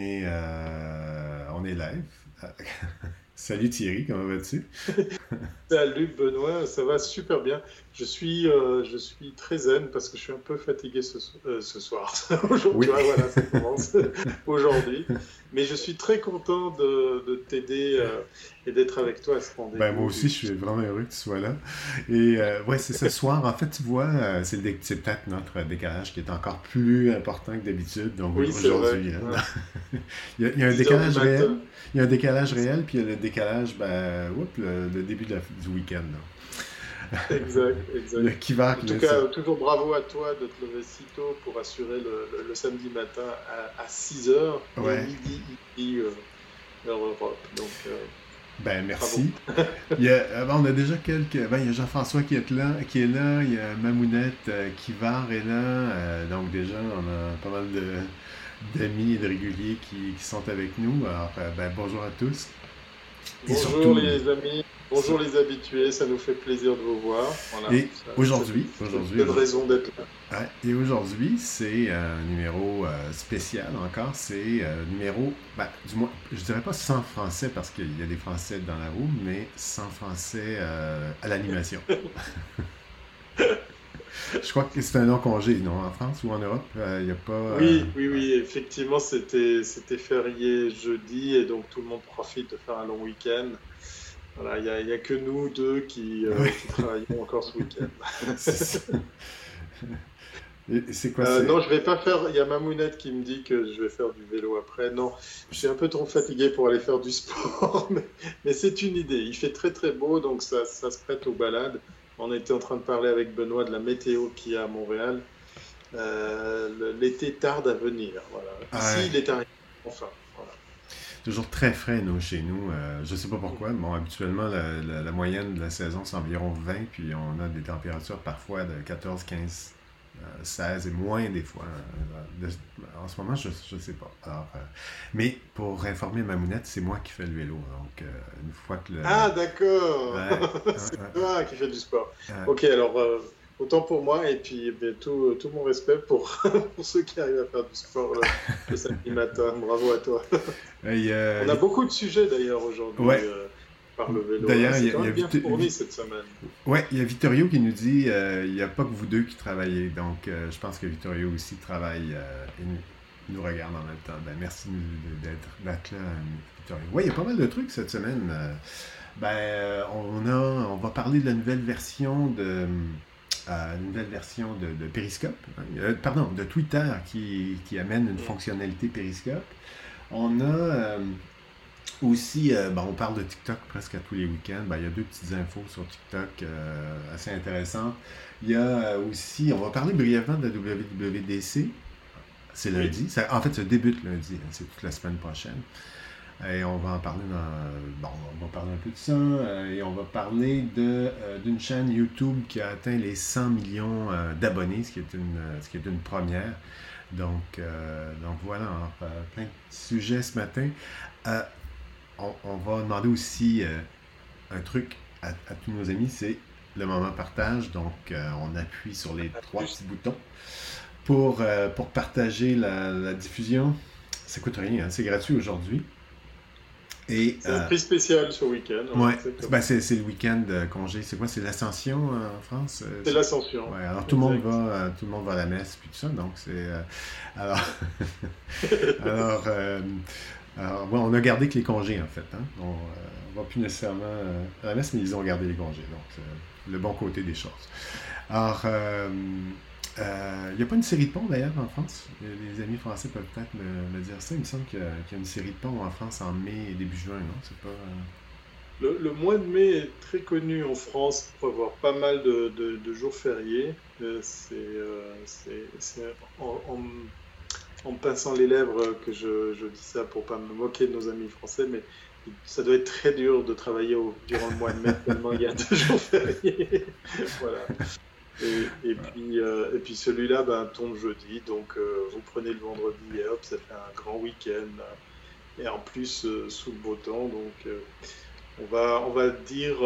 Et euh, on est live. Salut Thierry, comment vas-tu? Salut Benoît, ça va super bien. Je suis, euh, je suis très zen parce que je suis un peu fatigué ce, euh, ce soir. Aujourd'hui, voilà, ça commence aujourd'hui. Mais je suis très content de, de t'aider euh, et d'être avec toi à ce rendez-vous. Ben, moi aussi, je suis vraiment heureux que tu sois là. Et ouais, c'est ce soir. En fait, tu vois, c'est peut-être notre décalage qui est encore plus important que d'habitude. Donc aujourd'hui, hein. il, y a, un décalage réel. Il y a un décalage réel, puis il y a le décalage, ben, oups, le, début du week-end. Exact, exact. Qui va, en tout cas, toujours bravo à toi de te lever si tôt pour assurer le, samedi matin à, 6h, ouais. midi, midi euh, Europe. Donc, euh, ben, merci. il y a, euh, on a déjà quelques. Ben, il y a Jean-François qui est là, qui est là, il y a Mamounette euh, Kivar est là. donc, déjà, on a pas mal d'amis et de réguliers qui, qui, sont avec nous. Alors, ben, bonjour à tous. Bonjour les amis, bonjour les habitués, ça nous fait plaisir de vous voir. et aujourd'hui, aujourd'hui, raison d'être là. et aujourd'hui, c'est un numéro euh, spécial encore. C'est un euh, numéro, ben, du moins, je dirais pas sans français parce qu'il y a des français dans la roue, mais sans français euh, à l'animation. Je crois que c'est un long congé, non, en France ou en Europe, il n'y a pas... Oui, oui, oui, effectivement, c'était férié jeudi et donc tout le monde profite de faire un long week-end. Voilà, il n'y a, a, que nous deux qui, euh, travaillons encore ce week-end. c'est quoi euh, Non, je vais pas faire. Il y a Mamounette qui me dit que je vais faire du vélo après. Non, je suis un peu trop fatigué pour aller faire du sport, mais, mais c'est une idée. Il fait très très beau, donc ça, ça, se prête aux balades. On était en train de parler avec Benoît de la météo qu'il y a à Montréal. Euh, l'été tarde à venir. Voilà. Ah Ici, il est arrivé. Enfin toujours très frais, nous, chez nous. Euh, je ne sais pas pourquoi. Bon, habituellement, la, moyenne de la saison, c'est environ 20, puis on a des températures parfois de 14, 15, 16 et moins des fois. Euh, en ce moment, je ne sais pas. Euh, mais pour informer Mamounette, c'est moi qui fais le vélo. Donc, une fois que le... Ah, d'accord! c'est toi qui fais du sport. ok, alors autant pour moi et puis eh tout, tout, mon respect pour, pour, ceux qui arrivent à faire du sport le samedi matin. Bravo à toi. On a beaucoup de sujets d'ailleurs aujourd'hui. Euh, par le vélo. D'ailleurs, il y a, bien fourni cette semaine. Ouais, il y a Vittorio qui nous dit euh, il n'y a pas que vous deux qui travaillez. Donc, euh, je pense que Vittorio aussi travaille et nous, regarde en même temps. Ben, merci d'être là, Vittorio. Oui, il y a pas mal de trucs cette semaine. ben, on, a, on va parler de la nouvelle version de une nouvelle version de, Periscope, euh, pardon, de Twitter qui, amène une fonctionnalité Periscope. On a euh, aussi, euh, on parle de TikTok presque à tous les week-ends. Ben, il y a deux petites infos sur TikTok assez intéressantes. Il y a aussi, on va parler brièvement de la WWDC. C'est lundi. en fait, ça débute lundi. Hein. c'est toute la semaine prochaine. Et on va en parler. Bon, on va parler un peu de ça. Euh, et on va parler euh, d'une chaîne YouTube qui a atteint les 100 millions euh, d'abonnés, ce qui est une, ce qui est une première. Donc, donc voilà, plein de sujets ce matin. On, va demander aussi un truc à, tous nos amis, c'est le moment partage. Donc, on appuie sur les trois petits boutons pour, pour partager la, diffusion. Ça coûte rien, hein. c'est gratuit aujourd'hui. C'est un euh, prix spécial ce week-end. Ouais, ben, c'est le week-end congé. C'est quoi? C'est l'Ascension euh, en France? Euh, C'est l'Ascension. Ouais, alors tout le, monde va, tout le monde va à la messe puis tout ça. Donc c'est. alors. alors, alors on a gardé que les congés en fait. Hein. On ne va plus nécessairement à la messe, mais ils ont gardé les congés. Donc c'est le bon côté des choses. Alors. Il euh, n'y a pas une série de ponts d'ailleurs en France? Les amis français peuvent peut-être me, dire ça. Il me semble qu'il y, a une série de ponts en France en mai et début juin, non? C'est pas. Euh, le, mois de mai est très connu en France pour avoir pas mal de, jours fériés. Euh, c'est en, en, pinçant les lèvres que je, dis ça pour pas me moquer de nos amis français, mais ça doit être très dur de travailler durant le mois de mai tellement il y a deux jours fériés. voilà. Et, puis, euh, et puis celui-là ben, tombe jeudi, donc euh, vous prenez le vendredi et hop, ça fait un grand week-end. Et en plus, euh, sous le beau temps, donc on, va, on va dire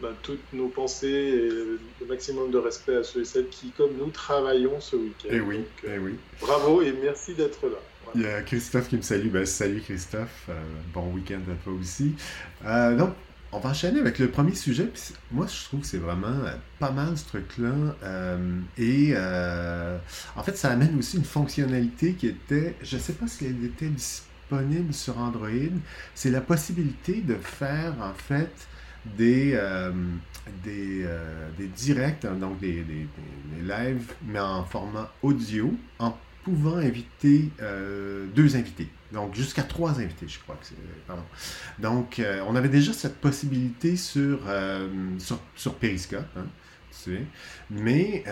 ben, toutes nos pensées et le maximum de respect à ceux et celles qui, comme nous, travaillons ce week-end. Et eh oui, et eh oui. Bravo et merci d'être là. Il y a Christophe qui me salue. Ben, salut Christophe. bon week-end à toi aussi. donc, on va enchaîner avec le premier sujet. moi, je trouve que c'est vraiment pas mal ce truc-là. et en fait, ça amène aussi une fonctionnalité qui était, je ne sais pas si elle était disponible sur Android. C'est la possibilité de faire en fait des, euh, des, euh, des, directs, hein, donc des, lives, mais en format audio, en pouvant inviter euh, deux invités. Donc, jusqu'à trois invités, je crois que c'est. Pardon. Donc, on avait déjà cette possibilité sur, sur, Periscope, hein, tu sais. Mais,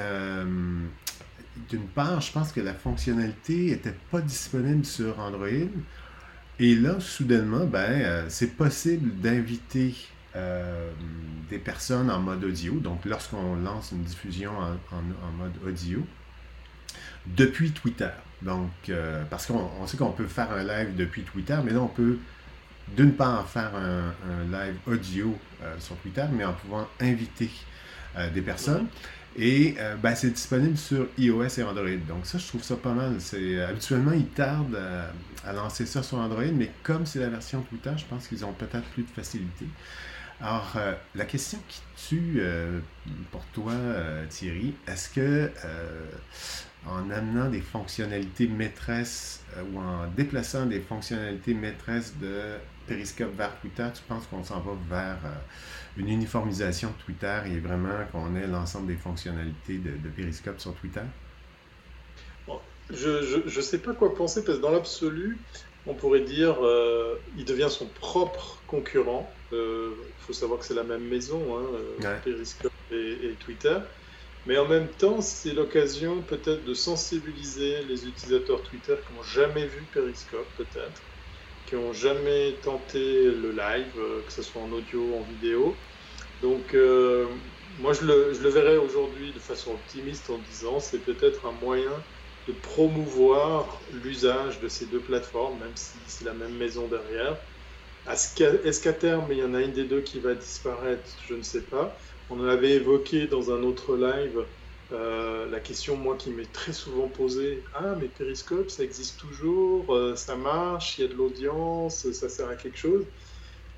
d'une part, je pense que la fonctionnalité n'était pas disponible sur Android. Et là, soudainement, ben, c'est possible d'inviter euh, des personnes en mode audio. Donc, lorsqu'on lance une diffusion en, mode audio, depuis Twitter. Donc, euh, parce qu'on sait qu'on peut faire un live depuis Twitter, mais là, on peut d'une part faire un, live audio euh, sur Twitter, mais en pouvant inviter des personnes. Et ben, c'est disponible sur iOS et Android. Donc ça, je trouve ça pas mal. Habituellement ils tardent à, lancer ça sur Android, mais comme c'est la version Twitter, je pense qu'ils ont peut-être plus de facilité. Alors, euh, la question qui tue euh, pour toi, euh, Thierry, est-ce que en amenant des fonctionnalités maîtresses ou en déplaçant des fonctionnalités maîtresses de Periscope vers Twitter, tu penses qu'on s'en va vers une uniformisation de Twitter et vraiment qu'on ait l'ensemble des fonctionnalités de, Periscope sur Twitter? je ne sais pas quoi penser parce que dans l'absolu, on pourrait dire euh, il devient son propre concurrent. Il euh, faut savoir que c'est la même maison, hein, euh, Periscope et, Twitter. Mais en même temps, c'est l'occasion peut-être de sensibiliser les utilisateurs Twitter qui n'ont jamais vu Periscope, peut-être, qui n'ont jamais tenté le live, que ce soit en audio ou en vidéo. Donc, moi, je le, je le verrais aujourd'hui de façon optimiste en disant c'est peut-être un moyen de promouvoir l'usage de ces deux plateformes, même si c'est la même maison derrière. Est-ce qu'à terme, il y en a une des deux qui va disparaître? Je ne sais pas. On en avait évoqué dans un autre live euh, la question, moi, qui m'est très souvent posée Ah, mais Periscope, ça existe toujours, euh, ça marche, il y a de l'audience, ça sert à quelque chose.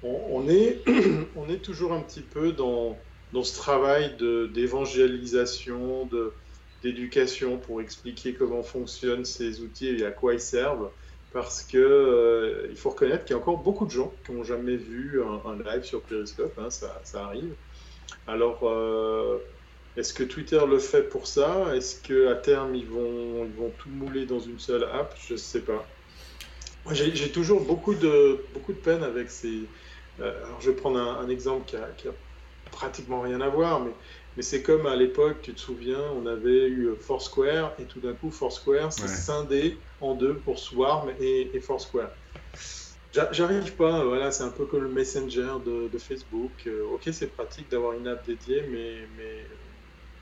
On, est, on est toujours un petit peu dans, dans ce travail d'évangélisation, d'éducation pour expliquer comment fonctionnent ces outils et à quoi ils servent. Parce que euh, il faut reconnaître qu'il y a encore beaucoup de gens qui n'ont jamais vu un, live sur Periscope, hein, ça, arrive. Alors, euh, est-ce que Twitter le fait pour ça? Est-ce qu'à terme, ils vont, ils vont tout mouler dans une seule app? Je ne sais pas. J'ai toujours beaucoup de, beaucoup de peine avec ces. Euh, alors, je vais prendre un, exemple qui a, qui a, pratiquement rien à voir, mais mais c'est comme à l'époque, tu te souviens, on avait eu Foursquare et tout d'un coup, Foursquare s'est scindé en deux pour Swarm et, Foursquare. J'arrive pas, voilà, c'est un peu comme le Messenger de, Facebook. Euh, ok, c'est pratique d'avoir une app dédiée, mais, mais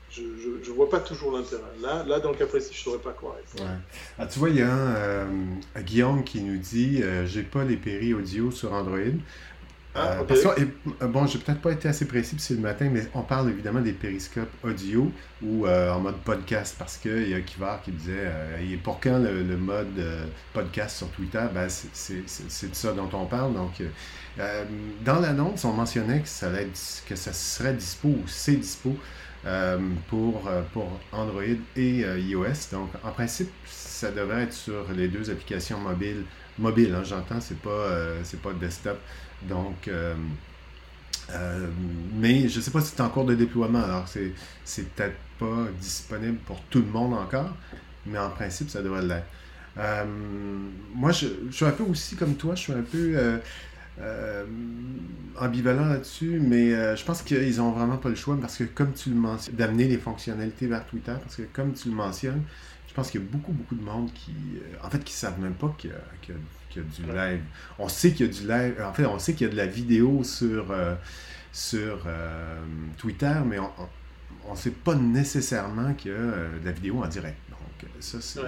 je, je, vois pas toujours l'intérêt. Là, là, dans le cas précis, je saurais pas quoi. Ah, tu vois, il y a un euh, Guillaume qui nous dit euh, J'ai pas les péris audio sur Android. Ah, euh, parce que, euh, bon, j'ai peut-être pas été assez précis, c'est le matin, mais on parle évidemment des périscopes audio ou euh, en mode podcast, parce qu'il y a Kivar qui disait pour quand le, mode podcast sur Twitter? Ben, C'est de ça dont on parle. Donc, dans l'annonce, on mentionnait que ça, allait que ça serait dispo ou c'est dispo pour, pour Android et iOS. Donc, en principe, ça devrait être sur les deux applications mobiles. Mobile, hein, j'entends, c'est pas, c'est pas desktop. Donc, euh, euh, mais je ne sais pas si c'est en cours de déploiement, alors c'est, c'est peut-être pas disponible pour tout le monde encore, mais en principe, ça devrait l'être. Euh, moi, je, suis un peu aussi comme toi, je suis un peu ambivalent là-dessus, mais je pense qu'ils n'ont vraiment pas le choix parce que, comme tu le mentionnes, d'amener les fonctionnalités vers Twitter, parce que, comme tu le mentionnes, je pense qu'il y a beaucoup, beaucoup de monde qui, en fait, qui ne savent même pas qu'il y du live. On sait qu'il y a du live. En fait, on sait qu'il y a de la vidéo sur, euh, sur euh, Twitter, mais on ne sait pas nécessairement qu'il y a euh, de la vidéo en direct. Donc, ça, c'est.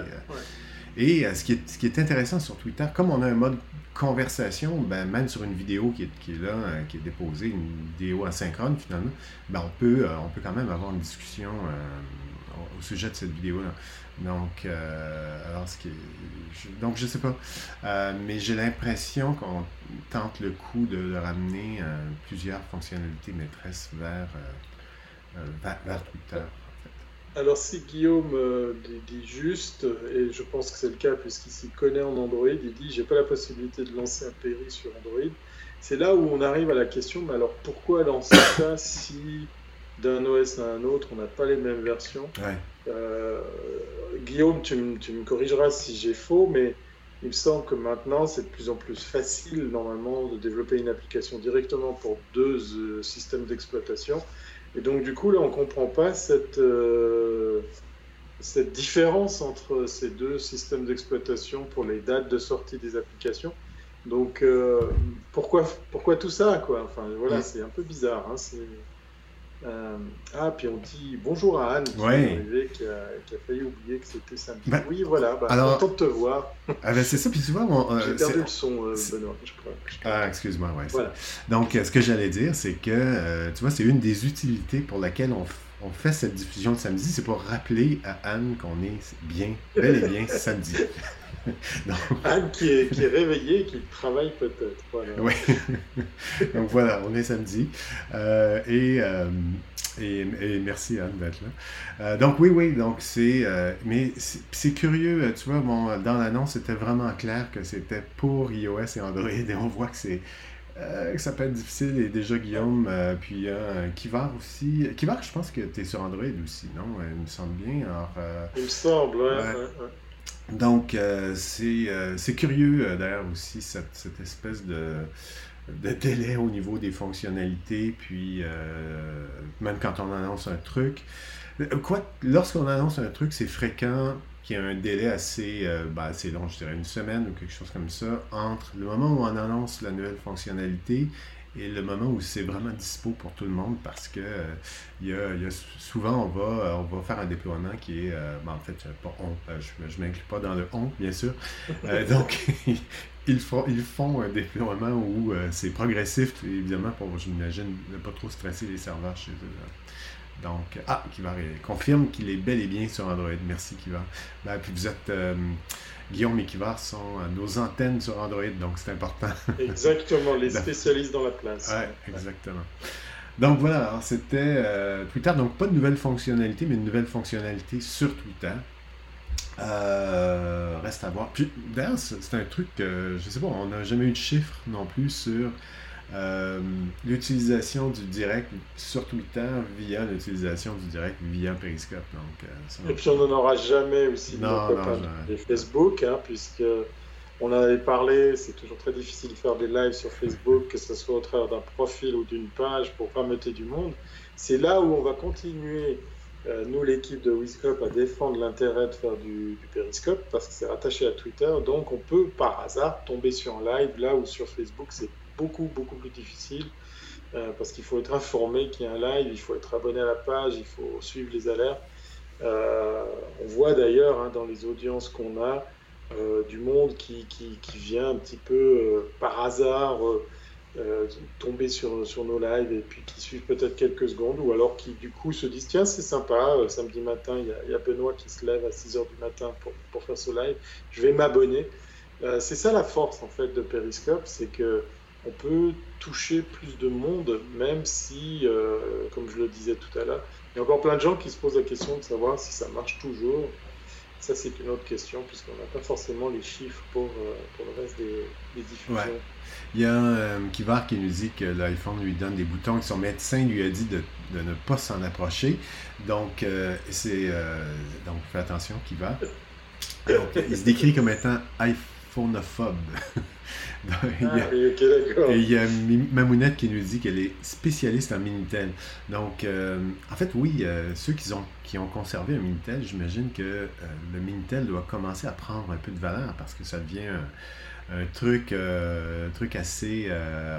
Et ce, qui est, ce qui est intéressant sur Twitter, comme on a un mode conversation, ben, même sur une vidéo qui est, qui est là, qui est déposée, une vidéo asynchrone finalement, ben, on, peut, on peut quand même avoir une discussion au sujet de cette vidéo-là. Donc, euh, alors, ce qui je, donc, je sais pas. Euh, mais j'ai l'impression qu'on tente le coup de, ramener euh, plusieurs fonctionnalités maîtresses vers, vers, Twitter. Alors, si Guillaume dit, juste, et je pense que c'est le cas puisqu'il s'y connaît en Android, il dit j'ai pas la possibilité de lancer un Peri sur Android. C'est là où on arrive à la question mais alors pourquoi lancer ça si d'un OS à un autre, on n'a pas les mêmes versions? Euh, Guillaume, tu, me corrigeras si j'ai faux, mais il me semble que maintenant, c'est de plus en plus facile, normalement, de développer une application directement pour deux euh, systèmes d'exploitation. Et donc, du coup, là, on ne comprend pas cette, euh, cette différence entre ces deux systèmes d'exploitation pour les dates de sortie des applications. Donc, pourquoi, pourquoi tout ça quoi? Enfin, voilà, C'est un peu bizarre. Hein, euh, ah, puis on dit bonjour à Anne qui, est qui, a, failli oublier que c'était samedi. Bah, oui, voilà, bah, alors... content de te voir. Ah ben c'est ça, puis tu vois... Euh, J'ai perdu le son, euh, Benoît, je crois. Ah, excuse-moi, ouais. Voilà. Donc, ce que j'allais dire, c'est que, tu vois, c'est une des utilités pour laquelle on, on fait cette diffusion de samedi, c'est pour rappeler à Anne qu'on est bien, bel et bien samedi. Anne qui est, qui est réveillée, qui travaille peut-être. Oui. donc voilà, on est samedi. Euh, euh, et, et, merci Anne d'être là. Euh, donc oui, oui, donc c'est... mais c'est curieux, tu vois, bon, dans l'annonce, c'était vraiment clair que c'était pour iOS et Android. Et on voit que c'est... ça peut être difficile, et déjà Guillaume, puis Kivar aussi. Kivar, je pense que tu es sur Android aussi, non? Il me semble bien. Alors, Il me semble, ouais. Donc, euh, euh, c'est curieux euh, d'ailleurs aussi cette, espèce de, délai au niveau des fonctionnalités, puis même quand on annonce un truc. Quoi, lorsqu'on annonce un truc, c'est fréquent ait un délai assez, ben, assez long, je dirais une semaine ou quelque chose comme ça, entre le moment où on annonce la nouvelle fonctionnalité et le moment où c'est vraiment dispo pour tout le monde parce que euh, il y, a, souvent on va, on va faire un déploiement qui est euh, ben, en fait pas on, euh, je ne m'inclus pas dans le on bien sûr. Donc ils font, ils font un déploiement où c'est progressif évidemment pour j'imagine ne pas trop stresser les serveurs chez eux donc ah qui va confirme qu'il est bel et bien sur Android merci Kiva ben, puis vous êtes Guillaume et Kivar sont nos antennes sur Android, donc c'est important. Exactement, les spécialistes dans la place. Oui, exactement. Donc voilà, c'était euh, Twitter, donc pas de nouvelle fonctionnalité, mais une nouvelle fonctionnalité sur Twitter. Euh, reste à voir. Puis d'ailleurs, c'est un truc que, je sais pas, on n'a jamais eu de chiffre non plus sur euh, l'utilisation du direct sur Twitter via l'utilisation du direct via Periscope. Donc, euh, Et puis on n'en aura jamais aussi non, non, Facebook, hein, puisque on en avait parlé, c'est toujours très difficile de faire des lives sur Facebook, que ce soit au travers d'un profil ou d'une page pour rameuter du monde. C'est là où on va continuer, euh, nous l'équipe de Wiscope, à défendre l'intérêt de faire du, du Periscope, parce que c'est rattaché à Twitter, donc on peut par hasard tomber sur un live, là où sur Facebook c'est beaucoup, beaucoup plus difficile euh, parce qu'il faut être informé qu'il y a un live, il faut être abonné à la page, il faut suivre les alertes. Euh, on voit d'ailleurs hein, dans les audiences qu'on a euh, du monde qui, qui, vient un petit peu par hasard tomber sur, sur nos lives et puis qui suivent peut-être quelques secondes ou alors qui du coup se disent tiens c'est sympa, samedi matin il y, y, a Benoît qui se lève à 6h du matin pour, pour faire ce live, je vais m'abonner. c'est ça la force en fait de Periscope, c'est que on peut toucher plus de monde, même si, euh, comme je le disais tout à l'heure, il y a encore plein de gens qui se posent la question de savoir si ça marche toujours. Ça, c'est une autre question, puisqu'on n'a pas forcément les chiffres pour, euh, pour le reste des, diffusions. Il y a euh, Kivar qui nous dit que l'iPhone lui donne des boutons, que son médecin lui a dit de, ne pas s'en approcher. Donc, c'est donc fais attention, Kivar. Il se décrit comme étant iPhoneophobe. Ah, et il y a Mamounette qui nous dit qu'elle est spécialiste en Minitel. Donc, euh, en fait, oui, euh, ceux qui ont, qui ont conservé un Minitel, j'imagine que euh, le Minitel doit commencer à prendre un peu de valeur parce que ça devient un, truc, truc assez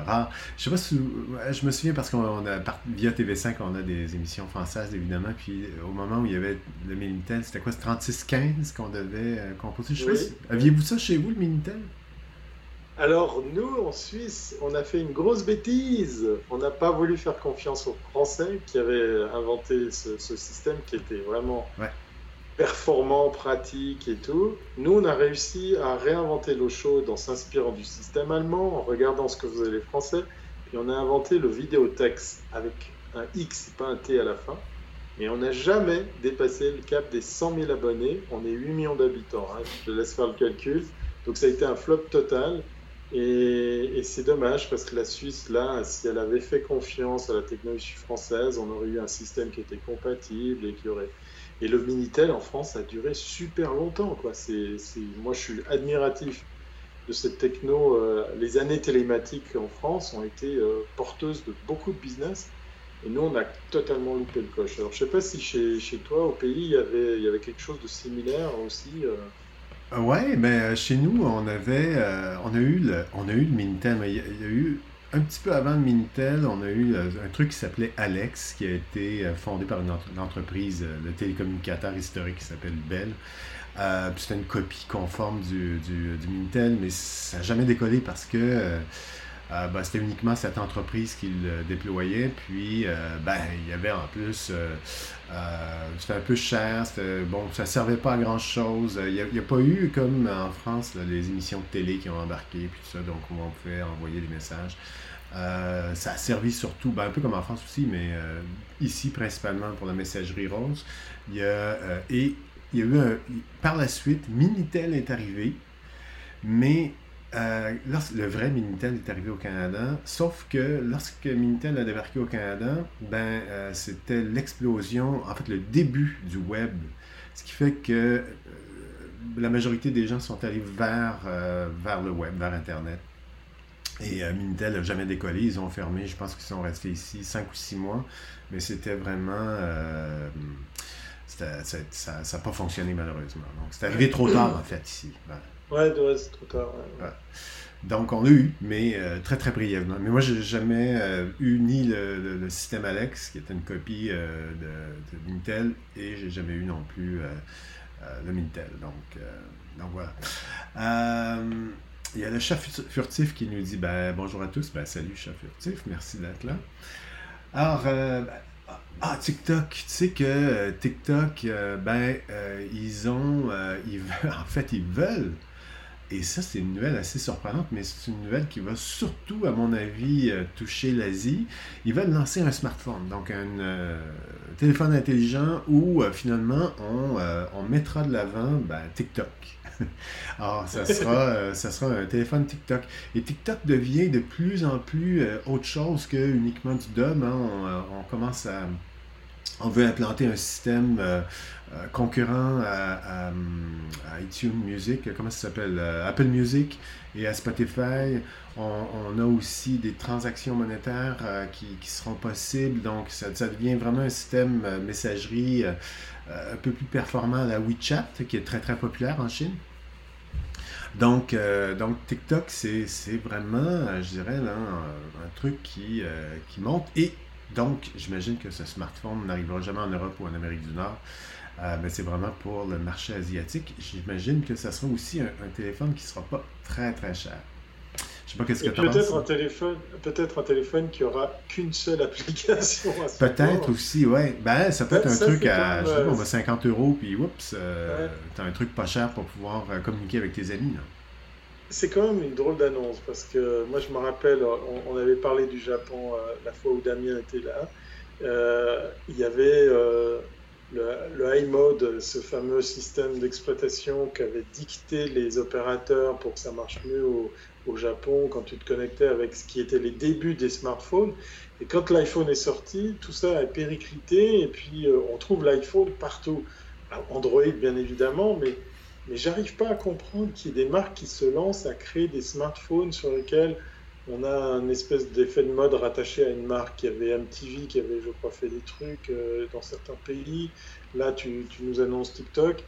rare. Je sais pas si je me souviens parce qu'on a via TV5 on a des émissions françaises évidemment. Puis au moment où il y avait le Minitel c'était quoi 3615 qu'on devait composer? Je sais pas aviez-vous ça chez vous le Minitel? Alors nous, en Suisse, on a fait une grosse bêtise. On n'a pas voulu faire confiance aux Français qui avaient inventé ce, système qui était vraiment performant, pratique et tout. Nous, on a réussi à réinventer l'eau chaude en s'inspirant du système allemand, en regardant ce que faisaient les Français. Puis on a inventé le vidéotex avec un X pas un T à la fin. Et on n'a jamais dépassé le cap des 100 000 abonnés. On est 8 millions d'habitants. Hein. Je te laisse faire le calcul. Donc ça a été un flop total. Et, c'est dommage parce que la Suisse, là, si elle avait fait confiance à la technologie française, on aurait eu un système qui était compatible et qui aurait. Et le Minitel en France a duré super longtemps. Quoi. C'est, Moi, je suis admiratif de cette techno. Euh, les années télématiques en France ont été euh, porteuses de beaucoup de business. Et nous, on a totalement loupé le coche. Alors, je ne sais pas si chez, chez, toi, au pays, il y, avait, y avait quelque chose de similaire aussi. Euh, Ouais, mais chez nous, on avait, on a eu le, on a eu le Minitel, mais il y, a, eu un petit peu avant le Minitel, on a eu euh, un truc qui s'appelait Alex, qui a été fondé par une, entreprise de télécommunicateur historique qui s'appelle Bell. C'était une copie conforme du, du, du, Minitel, mais ça n'a jamais décollé parce que euh, ben, c'était uniquement cette entreprise qui le déployait. Puis, euh, ben, il y avait en plus, euh, c'était un peu cher, bon, ça servait pas à grand chose. Il n'y a, pas eu, comme en France, les émissions de télé qui ont embarqué, puis tout ça, donc on pouvait envoyer des messages. ça a servi surtout, ben, un peu comme en France aussi, mais ici principalement pour la messagerie rose. Il y a, et il y a eu par la suite, Minitel est arrivé, mais euh, le vrai Minitel est arrivé au Canada, sauf que lorsque Minitel a débarqué au Canada, ben, euh, c'était l'explosion, en fait le début du web. Ce qui fait que euh, la majorité des gens sont allés vers, vers le web, vers Internet. Et Minitel n'a jamais décollé, ils ont fermé, je pense qu'ils sont restés ici 5 ou 6 mois, mais c'était vraiment... ça n'a pas fonctionné malheureusement. Donc c'est arrivé trop tard en fait ici. Ouais, c'est trop tard. Donc, on a eu, mais euh, très très brièvement. Mais moi, j'ai jamais euh, eu ni le, système Alex, qui était une copie euh, de, de, Mintel, et j'ai jamais eu non plus le Mintel. Donc, donc voilà. Il y a le chat furtif qui nous dit ben, bonjour à tous. Ben, salut, chat furtif, merci d'être là. Alors, ben, ah, TikTok, tu sais que TikTok, ben, ils ont, ils, en fait, ils veulent et ça, c'est une nouvelle assez surprenante, mais c'est une nouvelle qui va surtout, à mon avis, euh, toucher l'Asie. Ils veulent lancer un smartphone, donc un euh, téléphone intelligent où euh, finalement on, on, mettra de l'avant ben, TikTok. Alors, ça sera, ça sera un téléphone TikTok. Et TikTok devient de plus en plus autre chose que uniquement du DOM. Hein. On, on, commence à. On veut implanter un système concurrent à, iTunes Music, comment ça s'appelle euh, Apple Music et à Spotify. On, a aussi des transactions monétaires euh, qui, seront possibles. Donc, ça, devient vraiment un système messagerie un peu plus performant à la WeChat, qui est très très populaire en Chine. Donc, donc TikTok, c'est vraiment, je dirais, un, truc qui, qui monte. Et donc, j'imagine que ce smartphone n'arrivera jamais en Europe ou en Amérique du Nord. Euh, mais c'est vraiment pour le marché asiatique. J'imagine que ça sera aussi un, téléphone qui ne sera pas très très cher. Je sais pas qu'est-ce que tu Peut-être un téléphone, peut-être un téléphone qui aura qu'une seule application. Peut-être aussi, ouais. Ben, ça peut être un truc à, je sais pas, 50 euros, puis oups, euh, tu as un truc pas cher pour pouvoir euh, communiquer avec tes amis. C'est quand même une drôle d'annonce parce que moi je me rappelle, on, avait parlé du Japon la fois où Damien était là. Il y avait le, le iMode, ce fameux système d'exploitation qu'avaient dicté les opérateurs pour que ça marche mieux au, Japon quand tu te connectais avec ce qui était les débuts des smartphones. Et quand l'iPhone est sorti, tout ça a périclité et puis euh, on trouve l'iPhone partout. Android bien évidemment, mais, mais j'arrive pas à comprendre qu'il y ait des marques qui se lancent à créer des smartphones sur lesquels on a un espèce d'effet de mode rattaché à une marque. qui avait MTV qui avait, je crois, fait des trucs euh, dans certains pays. Là, tu, nous annonces TikTok.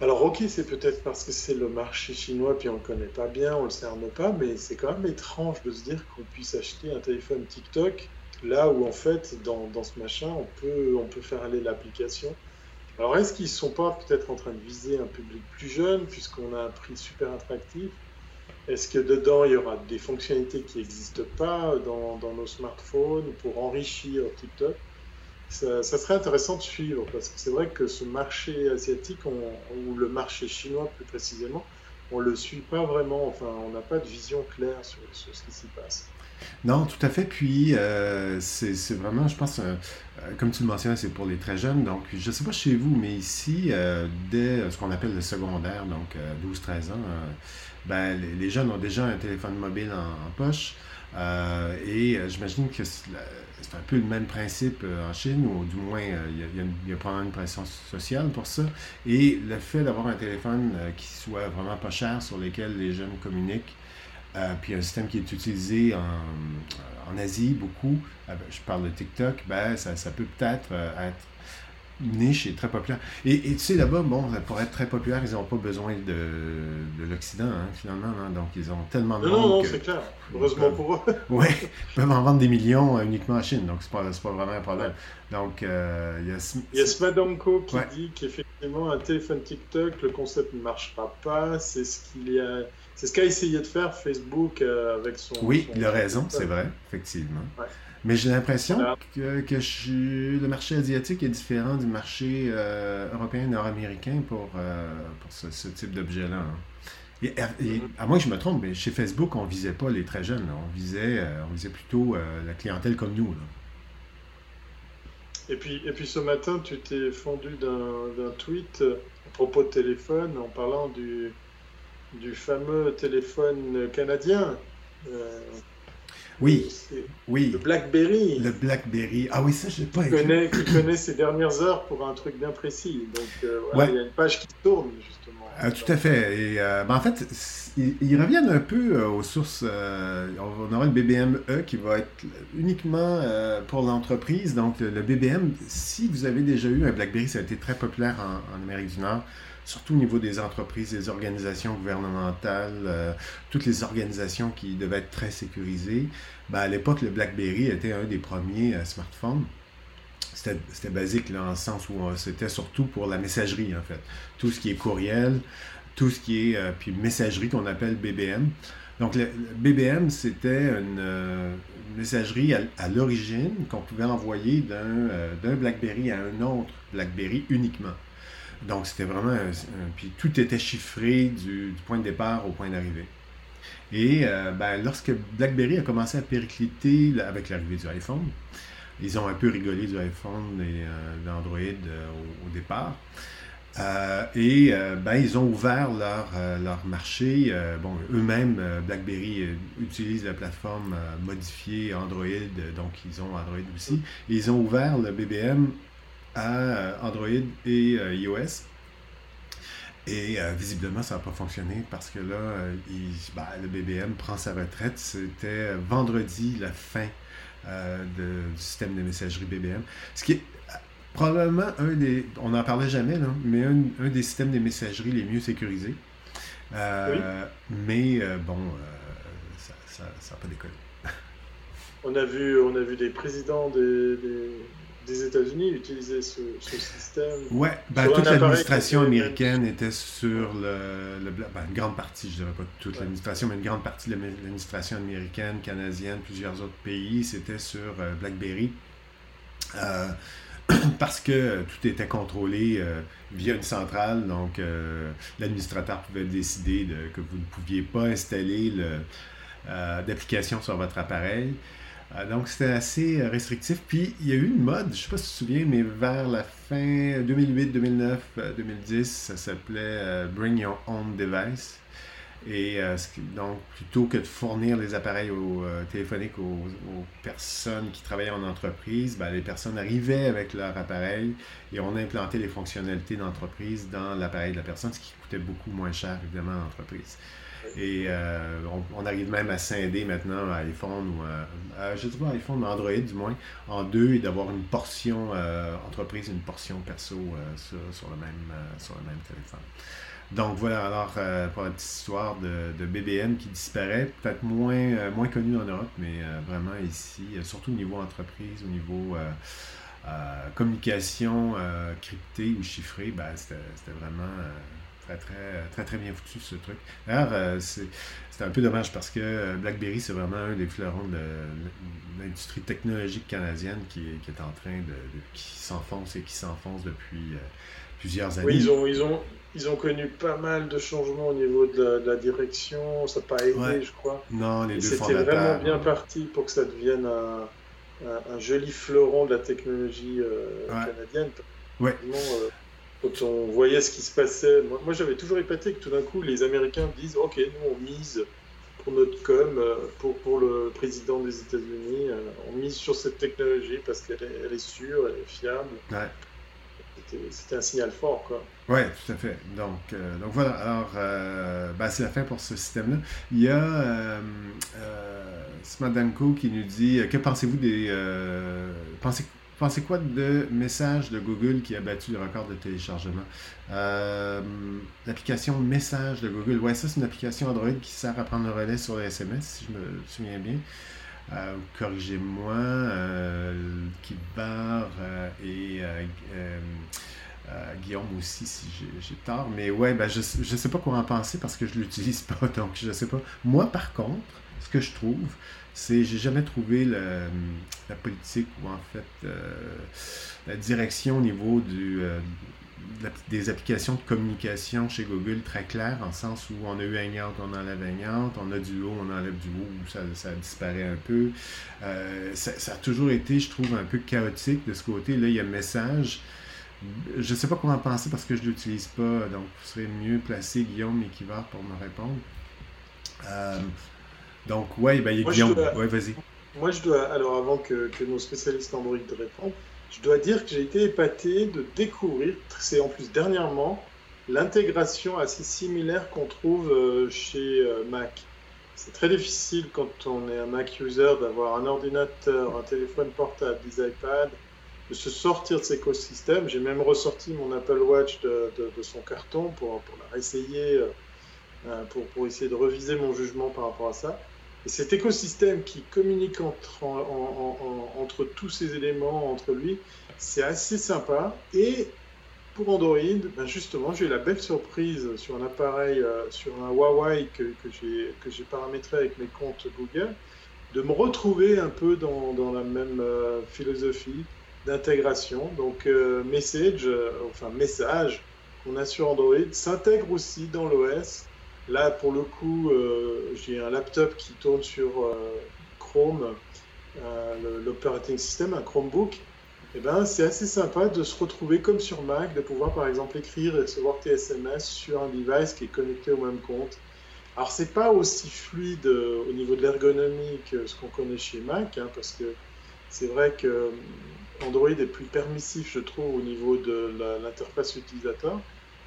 Alors, ok, c'est peut-être parce que c'est le marché chinois, puis on ne connaît pas bien, on ne le cerne pas, mais c'est quand même étrange de se dire qu'on puisse acheter un téléphone TikTok, là où en fait, dans, ce machin, on peut, on peut faire aller l'application. Alors, est-ce qu'ils ne sont pas peut-être en train de viser un public plus jeune, puisqu'on a un prix super attractif? Est-ce que dedans, il y aura des fonctionnalités qui n'existent pas dans, nos smartphones pour enrichir TikTok? Ça, serait intéressant de suivre parce que c'est vrai que ce marché asiatique, ou le marché chinois plus précisément, on ne le suit pas vraiment, enfin on n'a pas de vision claire sur, ce qui s'y passe. Non, tout à fait. Puis, euh, c'est vraiment, je pense, euh, comme tu le mentionnais, c'est pour les très jeunes. Donc, je ne sais pas chez vous, mais ici, euh, dès ce qu'on appelle le secondaire, donc 12-13 ans, ben, les, jeunes ont déjà un téléphone mobile en poche. Euh, et euh, j'imagine que c'est un peu le même principe euh, en Chine, ou du moins, il y, a, probablement une pression sociale pour ça. Et le fait d'avoir un téléphone qui soit vraiment pas cher, sur lequel les jeunes communiquent, puis un système qui est utilisé en, Asie beaucoup, je parle de TikTok, ben, ça, ça peut peut-être être niche et très populaire. Et, tu sais, là-bas, bon, pour être très populaire, ils n'ont pas besoin de, de l'Occident, hein, finalement. Hein. donc, ils ont tellement de non, Non, non, c'est clair. Heureusement pour eux. oui, ils peuvent en vendre des millions euh, uniquement en Chine, donc c'est pas, pas vraiment un problème. Donc, euh, il y a... Il y a Smadanko qui dit qu'effectivement, un téléphone TikTok, le concept ne marchera pas. C'est ce qu'il y a... C'est ce qu'a essayé de faire Facebook euh, avec son... Oui, il a raison, c'est vrai, effectivement. Ouais. Mais j'ai l'impression que, que le marché asiatique est différent du marché euh, européen nord-américain pour, euh, pour ce, type d'objet-là. Hein. Et, mm-hmm. à moins que je me trompe, mais chez Facebook, on ne visait pas les très jeunes. On, visait, euh, on visait plutôt la clientèle comme nous. Et, puis, et puis ce matin, tu t'es fondu d'un tweet à propos de téléphone en parlant du, du fameux téléphone canadien. Oui, oui. Le Blackberry. Le Blackberry. Ah oui, ça, je pas qui connaît, qui connaît ses dernières heures pour un truc bien précis. Donc, euh, il y a une page qui tourne, justement. Ah, tout à fait. Et, euh, ben, en fait, ils, reviennent un peu euh, aux sources. on aura le BBM E qui va être uniquement pour l'entreprise. Donc, le, BBM, si vous avez déjà eu un Blackberry, ça a été très populaire en Amérique du Nord surtout au niveau des entreprises, des organisations gouvernementales, euh, toutes les organisations qui devaient être très sécurisées. Ben, à l'époque, le BlackBerry était un des premiers euh, smartphones. C'était basique là, en sens où euh, c'était surtout pour la messagerie, en fait. Tout ce qui est courriel, tout ce qui est puis messagerie qu'on appelle BBM. Donc, le, BBM, c'était une, messagerie à, l'origine qu'on pouvait envoyer d'un BlackBerry à un autre BlackBerry uniquement. Donc, c'était vraiment. puis tout était chiffré du, point de départ au point d'arrivée. Et euh, ben, lorsque BlackBerry a commencé à péricliter avec l'arrivée du iPhone, ils ont un peu rigolé du iPhone et euh, d'Android euh, au, départ. et ben, ils ont ouvert leur, leur marché. bon, eux-mêmes, BlackBerry utilise la plateforme modifiée Android, donc ils ont Android aussi. Ils ont ouvert le BBM à euh, Android et euh, iOS. Et euh, visiblement, ça n'a pas fonctionné parce que là, ben, le BBM prend sa retraite. C'était vendredi la fin du système de messagerie BBM. Ce qui est probablement un des. On n'en parlait jamais, là, mais un, des systèmes de messagerie les mieux sécurisés. Mais bon, ça n'a pas décollé. On a vu, on a vu des présidents des des États-Unis utilisaient ce, système. Ouais, ben, toute l'administration américaine était sur le, le ben, une grande partie, je dirais pas toute l'administration, mais une grande partie de l'administration américaine, canadienne, plusieurs autres pays, c'était sur euh, BlackBerry. Euh, parce que tout était contrôlé euh, via une centrale, donc l'administrateur pouvait décider que vous ne pouviez pas installer d'application sur votre appareil. Euh, donc, c'était assez euh, restrictif. Puis, il y a eu une mode, je ne sais pas si tu te souviens, mais vers la fin 2008, 2009, 2010, ça s'appelait euh, Bring Your Own Device. Et donc, plutôt que de fournir les appareils téléphoniques aux, personnes qui travaillaient en entreprise, ben, les personnes arrivaient avec leur appareil et on implantait les fonctionnalités d'entreprise dans l'appareil de la personne, ce qui coûtait beaucoup moins cher, évidemment, à l'entreprise. Et euh, on, arrive même à scinder maintenant iPhone ou à, je sais pas iPhone, mais Android du moins, en deux et d'avoir une portion euh, entreprise une portion perso euh, sur, le même, sur le même téléphone. Donc voilà, alors pour la petite histoire de, BBM qui disparaît, peut-être moins, moins connu en Europe, mais vraiment ici, surtout au niveau entreprise, au niveau communication cryptée ou chiffrée, ben, c'était vraiment très, très, très, très bien foutu, ce truc. D'ailleurs, c'est un peu dommage parce que BlackBerry, c'est vraiment un des fleurons de l'industrie technologique canadienne qui, qui, est en train de, qui s'enfonce et qui s'enfonce depuis plusieurs années. Oui, ils ont, ils, ont, ils ont connu pas mal de changements au niveau de la, direction. Ça n'a pas aidé, je crois. Non, les deux C'était vraiment bien parti pour que ça devienne un, un, joli fleuron de la technologie euh, canadienne. Ouais. Euh, quand on voyait ce qui se passait, moi, j'avais toujours épaté que tout d'un coup les Américains disent Ok, nous on mise pour notre com, euh, pour, pour le président des États-Unis, on mise sur cette technologie parce qu'elle est, elle est sûre, elle est fiable. Ouais c'était un signal fort. Quoi. Oui, tout à fait. Donc, euh, donc voilà, alors euh, ben, c'est la fin pour ce système-là. Il y a euh, euh Smadanko qui nous dit Que pensez-vous des. pensez, pensez quoi de message de Google qui a battu le record de téléchargement? L'application Message de Google, ouais, ça c'est une application Android qui sert à prendre le relais sur les SMS, si je me souviens bien. Euh, corrigez-moi, euh, Kibar euh, et Guillaume aussi si j'ai tort. Mais ouais, ben, je ne sais pas quoi en penser parce que je ne l'utilise pas, donc je sais pas. Moi, par contre, ce que je trouve, c'est j'ai jamais trouvé la politique ou en fait la direction au niveau du, des applications de communication chez Google très claires, en sens où on a eu Hangout, on enlève Hangout, on a du haut, on enlève du haut, ça, ça disparaît un peu. Euh, ça, a toujours été, je trouve, un peu chaotique de ce côté. Là, il y a message. Je ne sais pas comment penser parce que je ne l'utilise pas, donc vous serez mieux placé, Guillaume et Kivar, pour me répondre. Euh, donc, ouais, ben, il y a Guillaume. Ouais, vas-y. Moi, je dois, alors avant que, que nos spécialistes Android répondent, je dois dire que j'ai été épaté de découvrir, c'est en plus dernièrement, l'intégration assez similaire qu'on trouve euh, chez euh, Mac. C'est très difficile quand on est un Mac user d'avoir un ordinateur, un téléphone portable, des iPads, de se sortir de cet écosystème. J'ai même ressorti mon Apple Watch de, son carton pour, pour la réessayer, euh, pour, pour, essayer de reviser mon jugement par rapport à ça. Et cet écosystème qui communique entre, tous ces éléments, entre lui, c'est assez sympa. Et pour Android, ben justement, j'ai eu la belle surprise sur un appareil, euh, sur un Huawei que, que j'ai paramétré avec mes comptes Google, de me retrouver un peu dans, dans la même euh, philosophie d'intégration. Donc, euh, Message, enfin Message qu'on a sur Android, s'intègre aussi dans l'OS Là, pour le coup, euh, j'ai un laptop qui tourne sur euh, Chrome, euh, l'operating system, un Chromebook. Et eh ben, c'est assez sympa de se retrouver comme sur Mac, de pouvoir par exemple écrire et recevoir tes SMS sur un device qui est connecté au même compte. Alors, c'est pas aussi fluide au niveau de l'ergonomie que ce qu'on connaît chez Mac, hein, parce que c'est vrai que Android est plus permissif, je trouve, au niveau de l'interface utilisateur.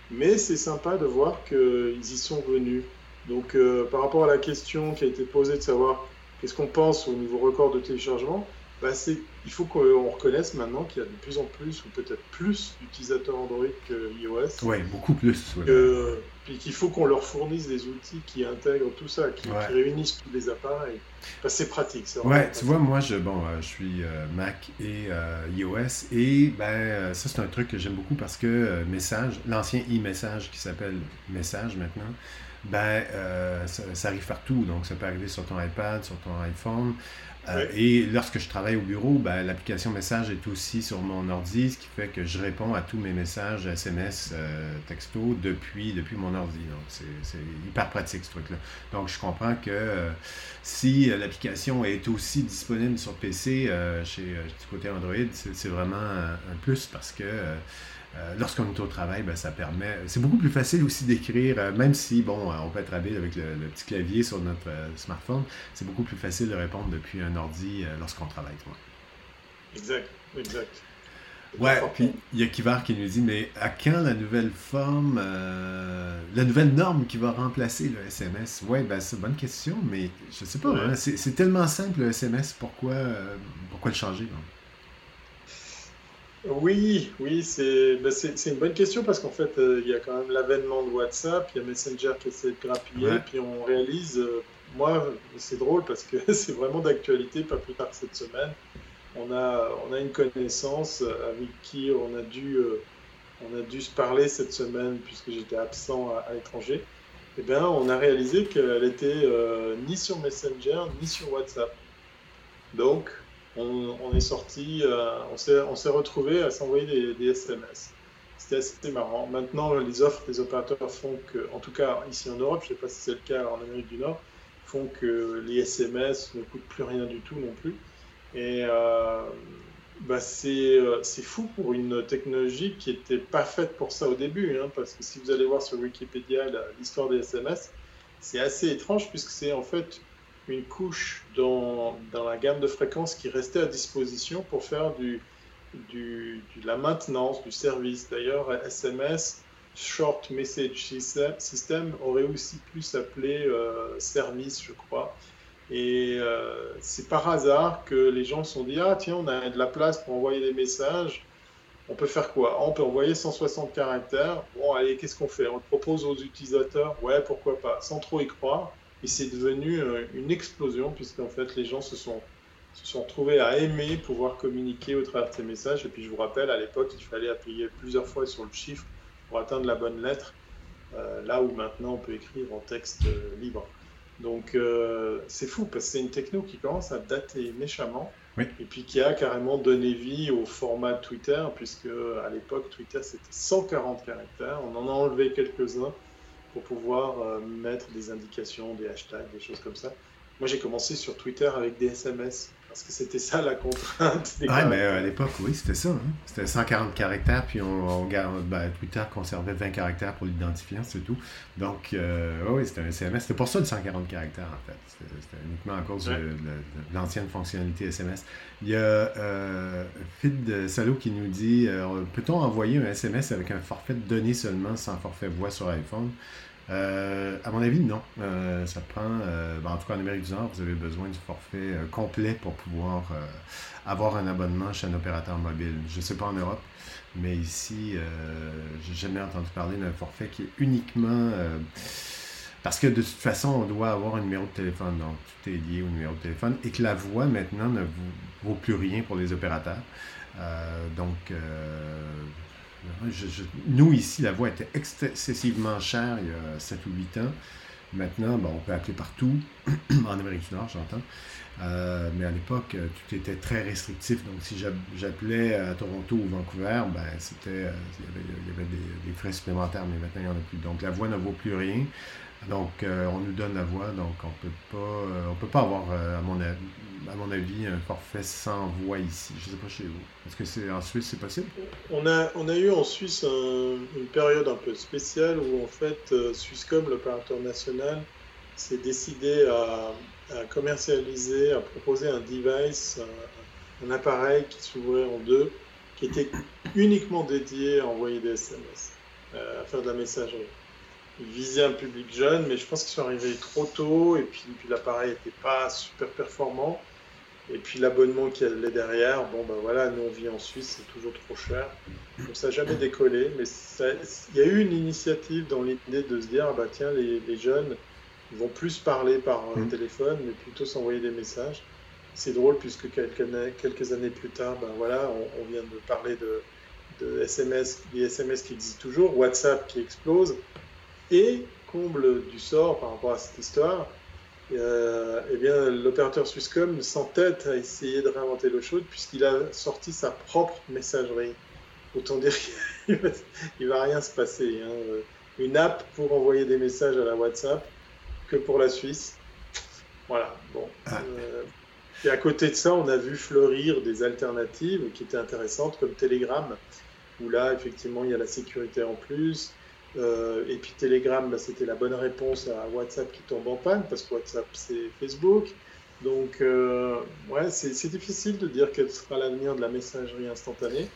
Mais c'est sympa de voir qu'ils y sont venus. Donc euh, par rapport à la question qui a été posée de savoir qu'est-ce qu'on pense au niveau record de téléchargement, bah, il faut qu'on reconnaisse maintenant qu'il y a de plus en plus, ou peut-être plus, d'utilisateurs Android que iOS. Oui, beaucoup plus. puis qu'il faut qu'on leur fournisse des outils qui intègrent tout ça, qui, réunissent tous les appareils. Bah, c'est pratique. Ouais, tu vois, moi, je, bon, euh, je suis euh, Mac et euh, iOS, et ben, ça, c'est un truc que j'aime beaucoup parce que Message, l'ancien e-message qui s'appelle Message maintenant, ben, ça, ça, arrive partout. Donc, ça peut arriver sur ton iPad, sur ton iPhone. Euh, et lorsque je travaille au bureau, ben, l'application message est aussi sur mon ordi, ce qui fait que je réponds à tous mes messages SMS, euh, texto depuis, depuis mon ordi. Donc, c'est hyper pratique ce truc-là. Donc, je comprends que euh, si l'application est aussi disponible sur PC chez, du côté Android, c'est vraiment un, plus parce que euh, lorsqu'on est au travail, ben, ça permet. C'est beaucoup plus facile aussi d'écrire, euh, même si, bon, euh, on peut être habile avec le, petit clavier sur notre smartphone, c'est beaucoup plus facile de répondre depuis un ordi lorsqu'on travaille. Exact, exact. Ouais, puis il y a Kivar qui nous dit, mais à quand la nouvelle forme, la nouvelle norme qui va remplacer le SMS? Ouais, ben c'est une bonne question, mais je sais pas, hein, c'est tellement simple le SMS, pourquoi, pourquoi le changer? Oui, oui, ben, c'est une bonne question parce qu'en fait, euh, il y a quand même l'avènement de WhatsApp, il y a Messenger qui essaie de grappiller, puis on réalise, euh, moi, c'est drôle parce que c'est vraiment d'actualité, pas plus tard que cette semaine. On a, on a une connaissance avec qui on a dû on a dû se parler cette semaine puisque j'étais absent à, l'étranger, eh bien, on a réalisé qu'elle était ni sur Messenger ni sur WhatsApp. Donc, on, est sorti, on s'est retrouvé à s'envoyer des, des, SMS. C'était assez marrant. Maintenant, les offres des opérateurs font que, en tout cas ici en Europe, je ne sais pas si c'est le cas en Amérique du Nord, font que les SMS ne coûtent plus rien du tout non plus. Et euh, bah euh, c'est fou pour une technologie qui n'était pas faite pour ça au début, hein, parce que si vous allez voir sur Wikipédia l'histoire des SMS, c'est assez étrange puisque c'est en fait une couche dans, dans, la gamme de fréquences qui restait à disposition pour faire du, du, de la maintenance du service. D'ailleurs, SMS, Short Message System, aurait aussi pu s'appeler euh, service, je crois. Et euh, c'est par hasard que les gens se sont dit Ah, tiens, on a de la place pour envoyer des messages. On peut faire quoi? On peut envoyer 160 caractères. Bon, allez, qu'est-ce qu'on fait? On le propose aux utilisateurs? Ouais, pourquoi pas? Sans trop y croire. Et c'est devenu euh, une explosion, puisqu'en fait, les gens se sont se sont retrouvés à aimer pouvoir communiquer au travers de ces messages. Et puis je vous rappelle, à l'époque, il fallait appuyer plusieurs fois sur le chiffre pour atteindre la bonne lettre, euh, là où maintenant on peut écrire en texte euh, libre. Donc euh, c'est fou parce que c'est une techno qui commence à dater méchamment. Et puis qui a carrément donné vie au format Twitter, puisque à l'époque Twitter c'était 140 caractères. On en a enlevé quelques-uns pour pouvoir mettre des indications, des hashtags, des choses comme ça. Moi j'ai commencé sur Twitter avec des SMS. Parce que c'était ça la contrainte. Des mais euh, à l'époque, oui, c'était ça. Hein. C'était 140 caractères, puis on, ben, Twitter conservait 20 caractères pour l'identifiant, c'est tout. Donc, euh, oui, c'était un SMS. C'était pour ça le 140 caractères, en fait. C'était uniquement à cause de, l'ancienne fonctionnalité SMS. Il y a euh, Fid Salo qui nous dit Peut-on envoyer un SMS avec un forfait de données seulement sans forfait voix sur iPhone? Euh, à mon avis, non. Euh, ça prend, euh, ben, en tout cas en Amérique du Nord, vous avez besoin du forfait complet pour pouvoir avoir un abonnement chez un opérateur mobile. Je ne sais pas en Europe, mais ici, j'ai jamais entendu parler d'un forfait qui est uniquement... parce que de toute façon, on doit avoir un numéro de téléphone, donc tout est lié au numéro de téléphone, et que la voix maintenant ne vaut plus rien pour les opérateurs. donc, nous, ici, la voix était excessivement chère il y a 7 ou 8 ans. Maintenant, on peut appeler partout, en Amérique du Nord, j'entends. Euh, mais à l'époque, euh, tout était très restrictif. Donc, si j'appelais à Toronto ou Vancouver, ben, c'était, euh, il y avait, des, frais supplémentaires, mais maintenant, il n'y en a plus. Donc, la voix ne vaut plus rien. Donc, on nous donne la voix, donc on peut peut pas avoir, à mon, à mon avis, un forfait sans voix ici. Je ne sais pas chez vous. Est-ce que c'est en Suisse, c'est possible? On a, on a eu en Suisse une période un peu spéciale où, en fait, Swisscom, l'opérateur national, s'est décidé à, commercialiser, à proposer un device, un, appareil qui s'ouvrait en deux, qui était uniquement dédié à envoyer des SMS, euh, à faire de la messagerie. Ils visaient un public jeune, mais je pense qu'ils sont arrivés trop tôt, et puis l'appareil n'était pas super performant. Et puis l'abonnement qui allait derrière, bon ben voilà, nous on vit en Suisse, c'est toujours trop cher. Donc ça n'a jamais décollé, mais il y a eu une initiative dans l'idée de se dire, ah bah tiens, les, les jeunes, ils vont plus parler par mm. téléphone, mais plutôt s'envoyer des messages. C'est drôle puisque quelques, quelques années plus tard, ben voilà, on, vient de parler de, de, SMS, des SMS qui existent toujours, WhatsApp qui explose, et comble du sort par rapport à cette histoire, euh, eh bien, l'opérateur Swisscom s'entête à essayer de réinventer l'eau chaude puisqu'il a sorti sa propre messagerie. Autant dire qu'il ne va rien se passer. Hein. Une app pour envoyer des messages à la WhatsApp que pour la Suisse. Voilà, bon. Ah. Euh, et à côté de ça, on a vu fleurir des alternatives qui étaient intéressantes comme Telegram, où là, effectivement, il y a la sécurité en plus. Euh, et puis Telegram, bah, c'était la bonne réponse à WhatsApp qui tombe en panne, parce que WhatsApp, c'est Facebook. Donc, euh, ouais, c'est difficile de dire quel sera l'avenir de la messagerie instantanée,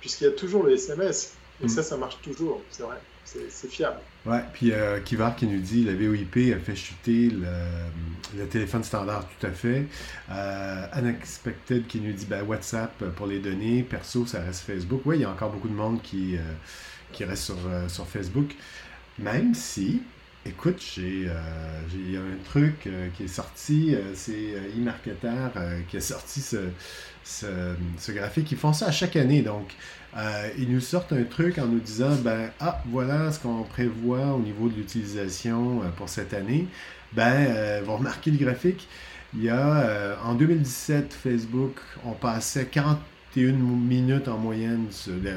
puisqu'il y a toujours le SMS. Et mm. ça, ça marche toujours, c'est vrai. C'est fiable. Ouais, puis euh, Kivar qui nous dit la VOIP a fait chuter le, téléphone standard, tout à fait. Euh, Unexpected qui nous dit ben, WhatsApp pour les données, perso, ça reste Facebook. Oui, il y a encore beaucoup de monde qui, qui reste euh, sur Facebook. Même si, Écoute, j'ai euh, un truc euh, qui est sorti, euh, c'est eMarketer qui a sorti ce, ce, graphique. Ils font ça à chaque année, donc ils nous sortent un truc en nous disant, ben, ah, voilà ce qu'on prévoit au niveau de l'utilisation pour cette année. Ben, vous remarquez le graphique, il y a, en 2017, Facebook, on passait 40 41 minutes en moyenne.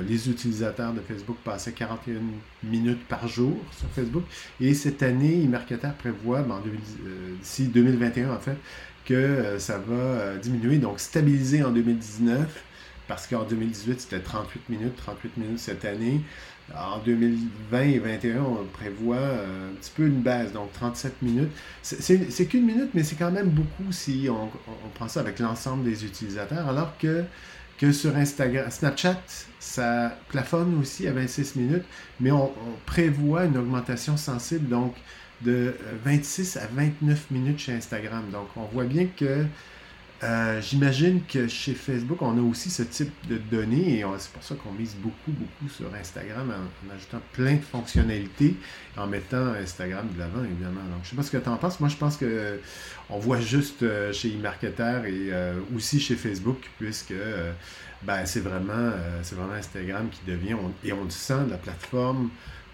Les utilisateurs de Facebook passaient 41 minutes par jour sur Facebook. Et cette année, eMarketer prévoit, ben, euh, d'ici 2021 en fait, que euh, ça va euh, diminuer, donc stabiliser en 2019, parce qu'en 2018, c'était 38 minutes, 38 minutes cette année. En 2020 et 2021, on prévoit un petit peu une baisse, donc 37 minutes. C'est qu'une minute, mais c'est quand même beaucoup si on, on prend ça avec l'ensemble des utilisateurs, alors que que sur Instagram. Snapchat, ça plafonne aussi à 26 minutes, mais on, prévoit une augmentation sensible, donc de 26 à 29 minutes chez Instagram. Donc, on voit bien que euh, j'imagine que chez Facebook, on a aussi ce type de données et c'est pour ça qu'on mise beaucoup, beaucoup sur Instagram en, ajoutant plein de fonctionnalités, en mettant Instagram de l'avant, évidemment. Donc, je ne sais pas ce que tu en penses. Moi, je pense que on voit juste euh, chez eMarketer et euh, aussi chez Facebook, puisque ben, c'est vraiment, vraiment Instagram qui devient, et on le sent, la plateforme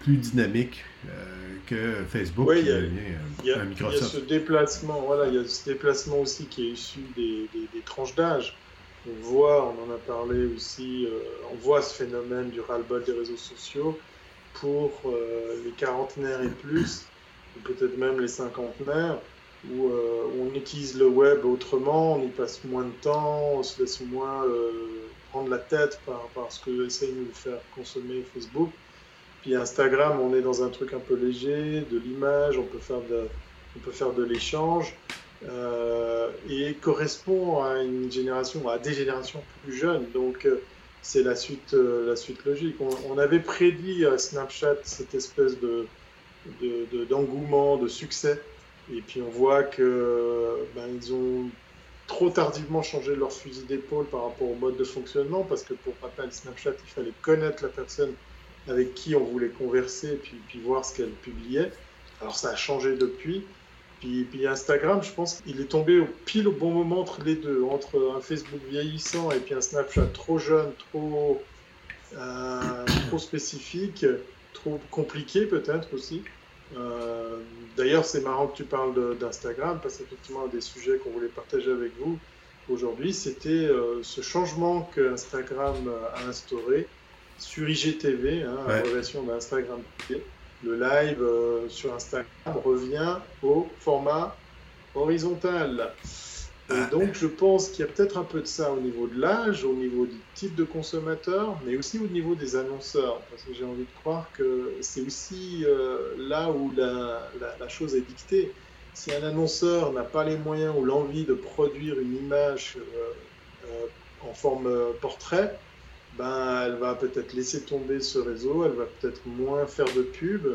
plus dynamique euh, que Facebook oui, il y, a, il y, a, ce déplacement, voilà, il y a ce déplacement aussi qui est issu des, des, tranches d'âge. On voit, on en a parlé aussi, euh, on voit ce phénomène du ras-le-bol des réseaux sociaux pour euh, les quarantenaires et plus, ou peut-être même les cinquantenaires, où, on utilise le web autrement, on y passe moins de temps, on se laisse moins prendre la tête par, par ce que essaye de nous faire consommer Facebook. Puis Instagram, on est dans un truc un peu léger, de l'image, on peut faire de, on peut faire de l'échange. Euh, et correspond à une génération, à des générations plus jeunes. Donc euh, c'est la suite, euh, la suite logique. On, avait prédit à Snapchat cette espèce de, d'engouement, de, succès. Et puis on voit que ben, ils ont trop tardivement changé leur fusil d'épaule par rapport au mode de fonctionnement, parce que pour rappel, Snapchat, il fallait connaître la personne avec qui on voulait converser puis, puis voir ce qu'elle publiait. Alors ça a changé depuis. Puis, Instagram, je pense qu'il est tombé au pile au bon moment entre les deux, entre un Facebook vieillissant et puis un Snapchat trop jeune, trop, euh, trop spécifique, trop compliqué peut-être aussi. Euh, d'ailleurs, c'est marrant que tu parles d'Instagram parce qu'effectivement, un des sujets qu'on voulait partager avec vous aujourd'hui, c'était euh, ce changement que Instagram a instauré sur IGTV, hein, ouais. relation d'Instagram. Le live euh, sur Instagram revient au format horizontal. Et ah. donc, je pense qu'il y a peut-être un peu de ça au niveau de l'âge, au niveau du type de consommateur, mais aussi au niveau des annonceurs. Parce que j'ai envie de croire que c'est aussi euh, là où la, la, chose est dictée. Si un annonceur n'a pas les moyens ou l'envie de produire une image euh, en forme portrait, ben, elle va peut-être laisser tomber ce réseau, elle va peut-être moins faire de pub.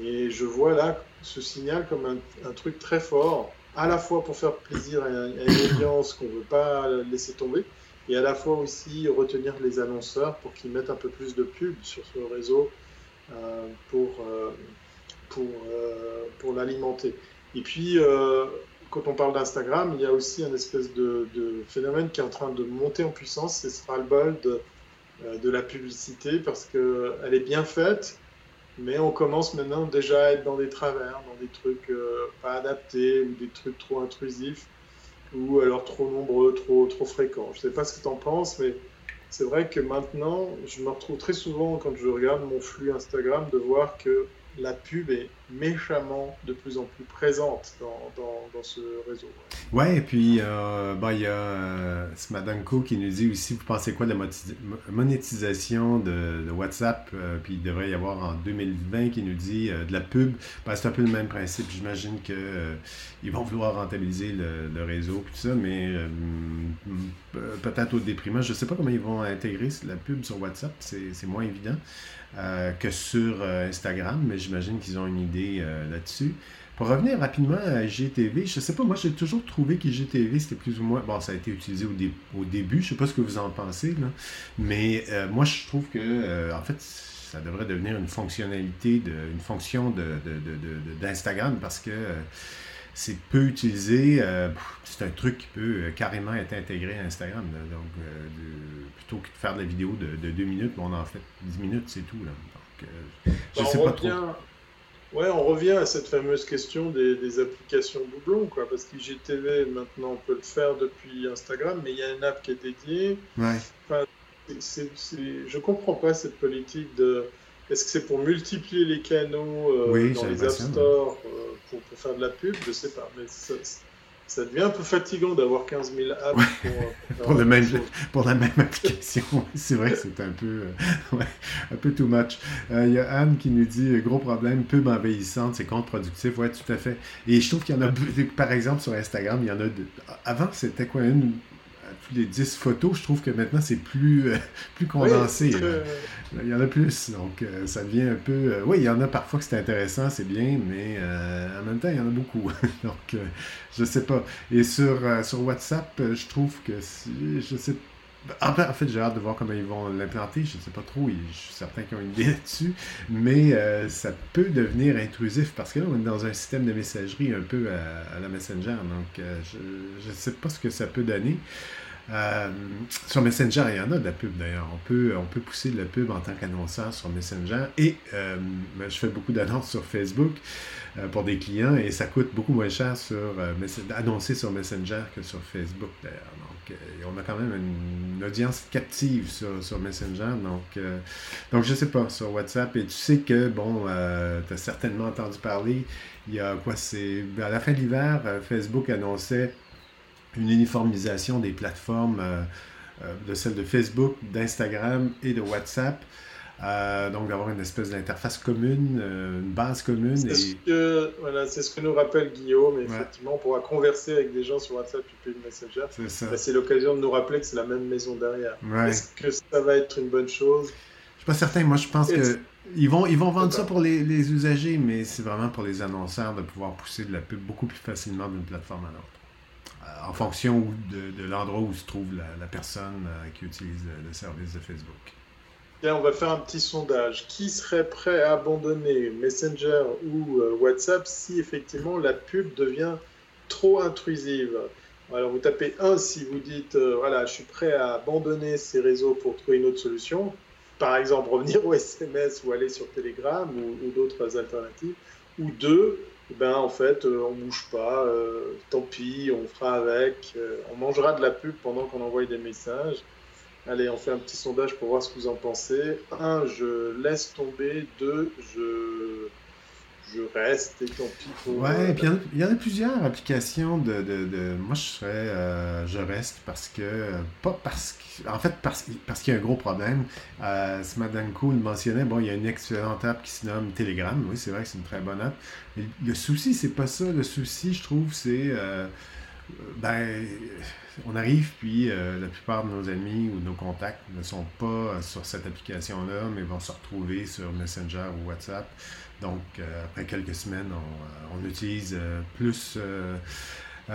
Et je vois là ce signal comme un, truc très fort, à la fois pour faire plaisir à, une audience qu'on ne veut pas laisser tomber, et à la fois aussi retenir les annonceurs pour qu'ils mettent un peu plus de pub sur ce réseau euh, pour, euh, pour, euh, pour l'alimenter. Et puis, quand on parle d'Instagram, il y a aussi un espèce de, de, phénomène qui est en train de monter en puissance, c'est ce ras-le-bol de de la publicité parce qu'elle est bien faite, mais on commence maintenant déjà à être dans des travers, dans des trucs euh, pas adaptés ou des trucs trop intrusifs ou alors trop nombreux, trop, trop fréquents. Je ne sais pas ce que tu en penses, mais c'est vrai que maintenant, je me retrouve très souvent quand je regarde mon flux Instagram de voir que la pub est méchamment de plus en plus présente dans, dans, ce réseau. Ouais, et puis euh, bah, il y a euh, Smadanko qui nous dit aussi, vous pensez quoi de la monétisation de, WhatsApp, euh, puis il devrait y avoir en 2020 qui nous dit de la pub. Ben, c'est un peu le même principe, j'imagine qu'ils vont vouloir rentabiliser le, réseau, tout ça, mais peut-être au déprimant. Je ne sais pas comment ils vont intégrer la pub sur WhatsApp, c'est moins évident. Euh, que sur euh, Instagram, mais j'imagine qu'ils ont une idée euh, là-dessus. Pour revenir rapidement à IGTV, je sais pas, moi j'ai toujours trouvé qu'IGTV c'était plus ou moins. Bon, ça a été utilisé au, début, je sais pas ce que vous en pensez, là, mais moi je trouve que, en fait, ça devrait devenir une fonctionnalité, de, une fonction d'Instagram de, parce que c'est peu utilisé. c'est un truc qui peut carrément être intégré à Instagram. donc, plutôt que de faire de la vidéo de, deux minutes, on en fait dix minutes, c'est tout. Là. Donc, je ne sais pas trop. Ouais, on revient à cette fameuse question des, applications doublons, quoi, parce qu'IGTV, maintenant, on peut le faire depuis Instagram, mais il y a une app qui est dédiée. Ouais. Enfin, je comprends pas cette politique de. Est-ce que c'est pour multiplier les canaux euh, dans les App Store euh, pour, pour, faire de la pub? Je sais pas, mais ça, ça devient un peu fatigant d'avoir 15 000 apps pour, pour, le même, pour, la même application. c'est vrai que c'est un peu, euh, un peu too much. Il euh, y a Anne qui nous dit euh, gros problème, pub envahissante, c'est contre-productif. Ouais, tout à fait. Et je trouve qu'il y en a, par exemple, sur Instagram, il y en a. Avant, c'était quoi une les 10 photos, je trouve que maintenant c'est plus, euh, plus condensé. Il y en a plus, donc euh, ça devient un peu... Euh, oui, il y en a parfois que c'est intéressant, c'est bien, mais en même temps, il y en a beaucoup. donc, je sais pas. Et sur, sur WhatsApp, je trouve que... Je sais en fait, j'ai hâte de voir comment ils vont l'implanter. Je ne sais pas trop. Je suis certain qu'ils ont une idée là-dessus. Mais ça peut devenir intrusif parce que là, on est dans un système de messagerie un peu à, la Messenger. Donc, je ne sais pas ce que ça peut donner. Euh, sur Messenger, il y en a de la pub d'ailleurs. On peut, on peut pousser de la pub en tant qu'annonceur sur Messenger. Et euh, ben, je fais beaucoup d'annonces sur Facebook euh, pour des clients et ça coûte beaucoup moins cher sur annoncer sur Messenger que sur Facebook d'ailleurs. Donc, on a quand même une, audience captive sur, sur Messenger. Donc, donc, je sais pas, sur WhatsApp. Et tu sais que, bon, tu as certainement entendu parler. Il y a quoi C'est à la fin de l'hiver, Facebook annonçait une uniformisation des plateformes, euh, euh, de celles de Facebook, d'Instagram et de WhatsApp. Euh, donc d'avoir une espèce d'interface commune, une base commune. C'est ce, que, voilà, ce que nous rappelle Guillaume. Effectivement, on pourra converser avec des gens sur WhatsApp et puis Messenger. C'est l'occasion de nous rappeler que c'est la même maison derrière. Est-ce que ça va être une bonne chose? Je suis pas certain. Moi, je pense que ils vont, ils vont vendre ça pour les, les usagers, mais c'est vraiment pour les annonceurs de pouvoir pousser de la pub beaucoup plus facilement d'une plateforme à l'autre en fonction de, l'endroit où se trouve la, personne euh, qui utilise le, service de Facebook. On va faire un petit sondage. Qui serait prêt à abandonner Messenger ou euh, WhatsApp si effectivement la pub devient trop intrusive? Alors vous tapez 1 si vous dites euh, voilà, je suis prêt à abandonner ces réseaux pour trouver une autre solution. Par exemple, revenir au SMS ou aller sur Telegram ou, ou d'autres alternatives. Ou 2, ben en fait on euh, on bouge pas, euh, tant pis, on fera avec, euh, on mangera de la pub pendant qu'on envoie des messages. Allez, on fait un petit sondage pour voir ce que vous en pensez. Un, je laisse tomber. Deux, je Ouais, puis il y, en a plusieurs applications de. de, de... Moi, je serais. Euh, je reste parce que. Pas parce que. En fait, parce, parce qu'il y a un gros problème. Euh, Madame Cool mentionnait, bon, il y a une excellente app qui se nomme Telegram. Oui, c'est vrai que c'est une très bonne app. Mais le souci, c'est pas ça. Le souci, je trouve, c'est. Euh, ben. On arrive, puis euh, la plupart de nos amis ou nos contacts ne sont pas sur cette application-là, mais vont se retrouver sur Messenger ou WhatsApp. Donc, euh, après quelques semaines, on, euh, utilise euh, plus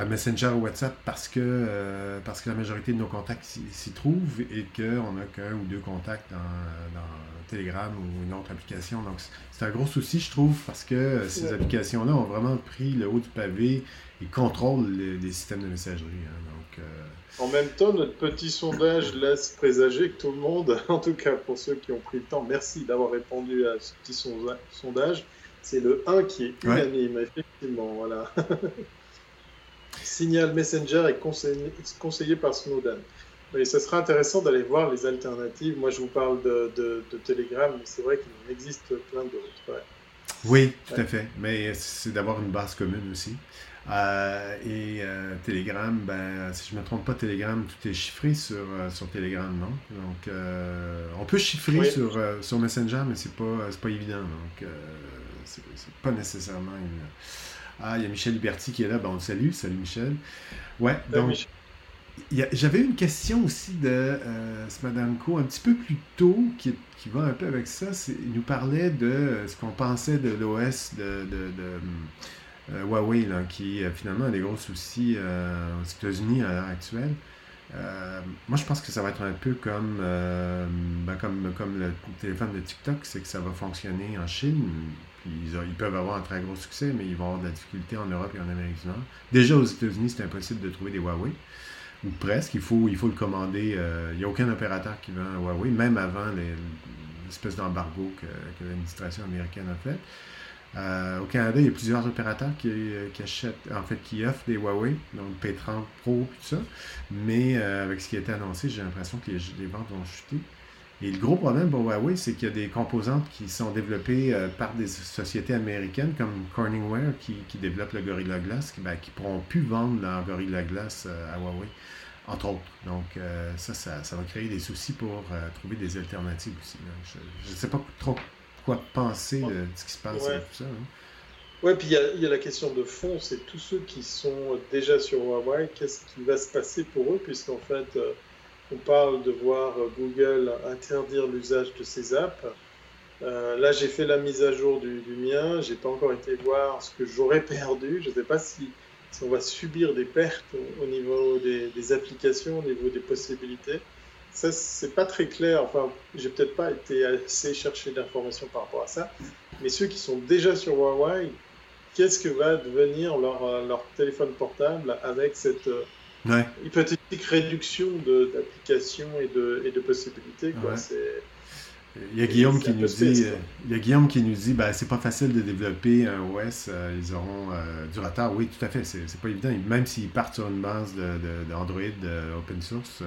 Messenger ou WhatsApp parce que, parce que la majorité de nos contacts s'y trouvent et qu'on n'a qu'un ou deux contacts dans, Telegram ou une autre application. Donc, c'est un gros souci, je trouve, parce que ces applications-là ont vraiment pris le haut du pavé et contrôlent les, systèmes de messagerie. Hein. donc, en même temps, notre petit sondage laisse présager que tout le monde, en tout cas pour ceux qui ont pris le temps, merci d'avoir répondu à ce petit sondage. C'est le 1 qui est unanime, effectivement. Voilà. Signal Messenger est conseillé, par Snowden. Mais ce sera intéressant d'aller voir les alternatives. Moi, je vous parle de, de, Telegram, mais c'est vrai qu'il en existe plein d'autres. Oui, tout à fait. Mais c'est d'avoir une base commune aussi. Euh, et euh, Telegram, ben, si je ne me trompe pas, Telegram, tout est chiffré sur, euh, sur Telegram, non? Donc, on peut chiffrer sur, sur Messenger, mais c'est pas, pas évident. Donc, c'est pas nécessairement une... Ah, il y a Michel Huberti qui est là. Ben, on le salue. Salut, Michel. Ouais, donc... J'avais une question aussi de Smadanko un petit peu plus tôt qui, qui va un peu avec ça. Il nous parlait de ce qu'on pensait de l'OS de, de euh, Huawei, là, qui euh, finalement a des gros soucis euh, aux États-Unis à l'heure actuelle. moi, je pense que ça va être un peu comme, ben, comme, comme le téléphone de TikTok, c'est que ça va fonctionner en Chine. ils, peuvent avoir un très gros succès, mais ils vont avoir de la difficulté en Europe et en Amérique du Nord. Déjà, aux États-Unis, c'est impossible de trouver des Huawei ou presque. Il faut, il faut le commander. il n'y a aucun opérateur qui vend un Huawei, même avant l'espèce d'embargo que, que l'administration américaine a fait. Euh, au Canada, il y a plusieurs opérateurs qui, euh, achètent, en fait, qui offrent des Huawei, donc P30 Pro, tout ça. Mais euh, avec ce qui a été annoncé, j'ai l'impression que les, ventes vont chuter. Et le gros problème pour Huawei, c'est qu'il y a des composantes qui sont développées par des sociétés américaines comme Corningware qui, qui développe le Gorilla Glass, qui ne ben, pourront plus vendre leur Gorilla Glass à Huawei, entre autres. Donc ça, ça, va créer des soucis pour trouver des alternatives aussi. Je ne sais pas trop quoi penser de ce qui se passe ouais. et tout ça. Hein. Ouais, puis il y, a la question de fond, c'est tous ceux qui sont déjà sur Huawei, qu'est-ce qui va se passer pour eux, puisqu'en fait, euh, on parle de voir Google interdire l'usage de ces apps. Euh, là, j'ai fait la mise à jour du, du mien, j'ai pas encore été voir ce que j'aurais perdu. Je ne sais pas si, si, on va subir des pertes au, niveau des, des, applications, au niveau des possibilités. Ça, c'est pas très clair. Enfin, j'ai peut-être pas été assez chercher d'informations par rapport à ça. Mais ceux qui sont déjà sur Huawei, qu'est-ce que va devenir leur, euh, leur téléphone portable avec cette euh, hypothétique réduction d'applications et de, et de possibilités quoi? Il y a Guillaume qui nous dit, il y a Guillaume qui nous dit, ben c'est pas facile de développer un OS, euh, ils auront du retard. Oui, tout à fait, c'est pas évident. Même s'ils partent sur une base d'Android de, open source,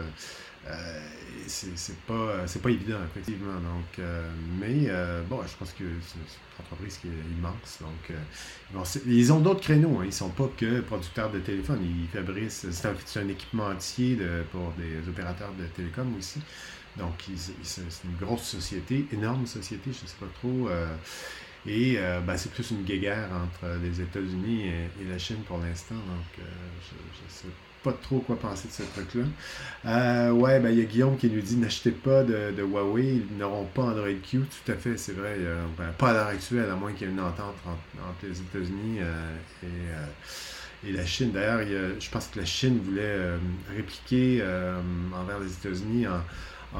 euh, c'est pas, pas évident, effectivement. Donc, euh, mais euh, bon, je pense que c'est une entreprise qui est immense. Donc, ils ont d'autres créneaux. Hein. Ils sont pas que producteurs de téléphone. Ils fabriquent. C'est un, équipement entier de, pour des opérateurs de télécom aussi. Donc, c'est une grosse société, énorme société, je sais pas trop. Et ben, c'est plus une guéguerre entre les États-Unis et, la Chine pour l'instant. Donc, je, je sais pas trop quoi penser de ce truc-là. Euh, ouais, ben il y a Guillaume qui nous dit n'achetez pas de, Huawei, ils n'auront pas Android Q. Tout à fait, c'est vrai. Ben, pas à l'heure actuelle, à moins qu'il y ait une entente entre, les États-Unis euh, et, et, la Chine. D'ailleurs, je pense que la Chine voulait euh, répliquer envers les États-Unis en,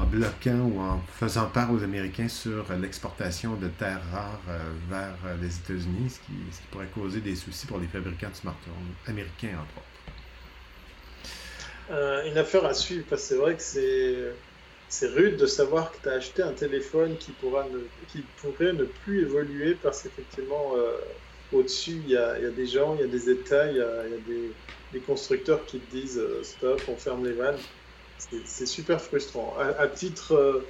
bloquant ou en faisant part aux Américains sur l'exportation de terres rares vers les États-Unis, ce qui, pourrait causer des soucis pour les fabricants de smartphones américains, entre autres. Euh, une affaire à suivre, parce que c'est vrai que c'est, rude de savoir que tu as acheté un téléphone qui, pourrait ne plus évoluer parce qu'effectivement, euh, au-dessus, il y a, des gens, il y a des États, il y a, des, constructeurs qui te disent euh, stop, on ferme les vannes. C'est, super frustrant. À, titre,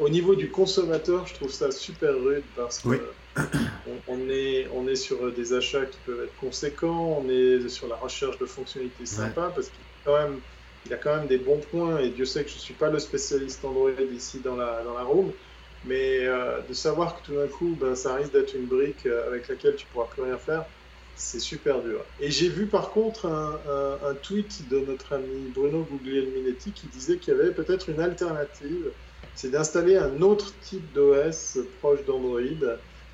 au niveau du consommateur, je trouve ça super rude parce que on, est, on est sur des achats qui peuvent être conséquents, on est sur la recherche de fonctionnalités sympas parce qu'il quand même, il a quand même des bons points, et Dieu sait que je ne suis pas le spécialiste Android ici dans la, dans la room, mais euh, de savoir que tout d'un coup, ben, ça risque d'être une brique euh, avec laquelle tu ne pourras plus rien faire, c'est super dur. Et j'ai vu par contre un, un, tweet de notre ami Bruno Guglielminetti qui disait qu'il y avait peut-être une alternative, c'est d'installer un autre type d'OS proche d'Android.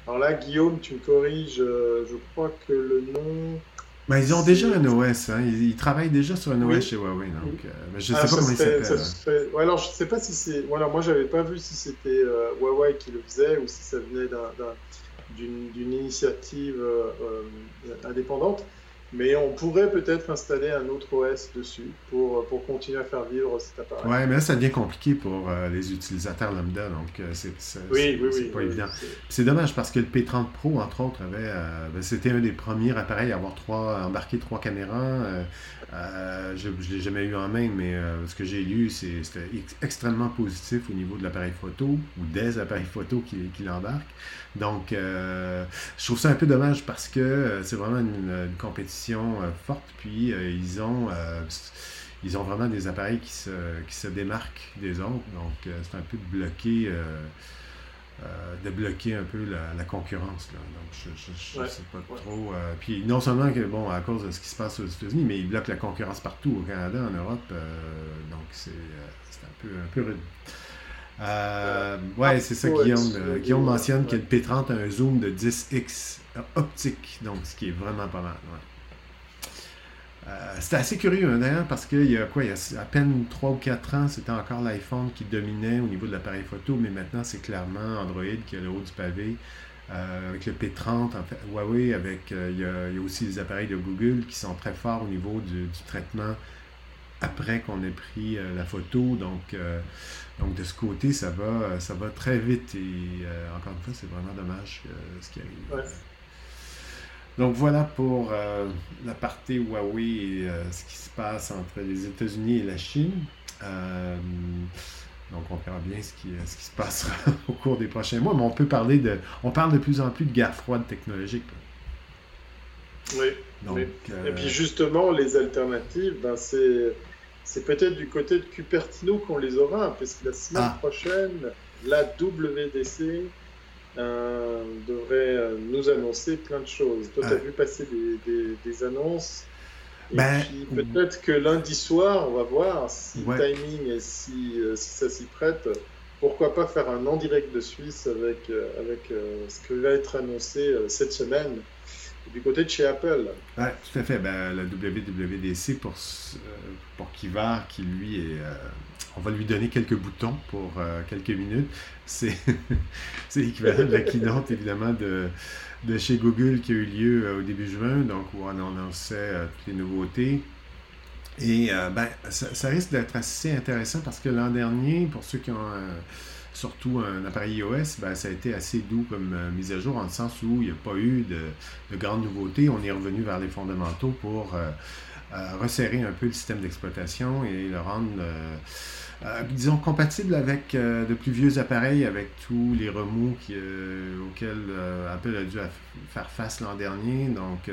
Alors là, Guillaume, tu me corriges, euh, je crois que le nom... Ben, ils ont déjà un OS, hein. ils, travaillent déjà sur un OS chez Huawei, donc euh, je ne sais ah, pas comment il s'appelle. Ouais, alors je ne sais pas si c'est. Voilà, moi j'avais pas vu si c'était euh, Huawei qui le faisait ou si ça venait d'une initiative euh, indépendante. Mais on pourrait peut-être installer un autre OS dessus pour, pour continuer à faire vivre cet appareil. Ouais, mais là, ça devient compliqué pour euh, les utilisateurs lambda, donc euh, c'est oui, oui, pas évident. C'est dommage parce que le P30 Pro, entre autres, avait, euh, ben, c'était un des premiers appareils à avoir trois, embarqué trois caméras. je ne l'ai jamais eu en main, mais ce que j'ai lu, c'était extrêmement positif au niveau de l'appareil photo ou des appareils photo qui, qui l'embarquent. Donc, je trouve ça un peu dommage parce que c'est vraiment une compétition euh, forte, puis euh, ils ont euh, ils ont vraiment des appareils qui se, qui se démarquent des autres. Donc, c'est un peu de bloquer, de bloquer un peu la, concurrence. Là. Donc, je ne sais pas trop. puis, non seulement que, bon, à cause de ce qui se passe aux États-Unis, mais ils bloquent la concurrence partout, au Canada, en Europe. donc, c'est un peu, un peu rude. ouais, c'est ça, Guillaume. Guillaume mentionne que le P30 a un zoom de 10x optique, donc ce qui est vraiment pas mal. C'était assez curieux hein, d'ailleurs parce qu'il y a quoi, il y a à peine 3 ou 4 ans, c'était encore l'iPhone qui dominait au niveau de l'appareil photo, mais maintenant c'est clairement Android qui a le haut du pavé. avec le P30, en fait, Huawei, avec, il, y a, aussi des appareils de Google qui sont très forts au niveau du traitement après qu'on ait pris euh, la photo. Donc, euh, donc de ce côté, ça va, ça va très vite. Et euh, encore une fois, c'est vraiment dommage ce qui arrive. Donc voilà pour la partie Huawei et ce qui se passe entre les États-Unis et la Chine. donc on verra bien ce qui, ce qui se passera au cours des prochains mois. Mais on peut parler de. On parle de plus en plus de guerre froide technologique. Oui. Et puis justement, les alternatives, ben, c'est c'est peut-être du côté de Cupertino qu'on les aura, parce que la semaine ah. prochaine, la WDC euh, devrait euh, nous annoncer plein de choses. Toi, tu as vu passer des, annonces? Et ben, puis peut-être que lundi soir, on va voir si le timing et si, euh, si ça s'y prête. Pourquoi pas faire un en direct de Suisse avec, avec ce qui va être annoncé cette semaine du côté de chez Apple. Oui, tout à fait. Ben, la WWDC pour, euh, pour Kivar, qui lui est. Euh, on va lui donner quelques boutons pour euh, quelques minutes. C'est l'équivalent de la keynote, évidemment, de, de chez Google qui a eu lieu au début juin, donc où on annonçait toutes les nouveautés. Et ben, ça, ça risque d'être assez intéressant parce que l'an dernier, pour ceux qui ont surtout un appareil iOS, ben, ça a été assez doux comme euh, mise à jour, en le sens où il n'y a pas eu de, grandes nouveautés. On est revenu vers les fondamentaux pour euh, euh, resserrer un peu le système d'exploitation et le rendre, disons, compatible avec de plus vieux appareils, avec tous les remous auxquels Apple a dû faire face l'an dernier. Donc,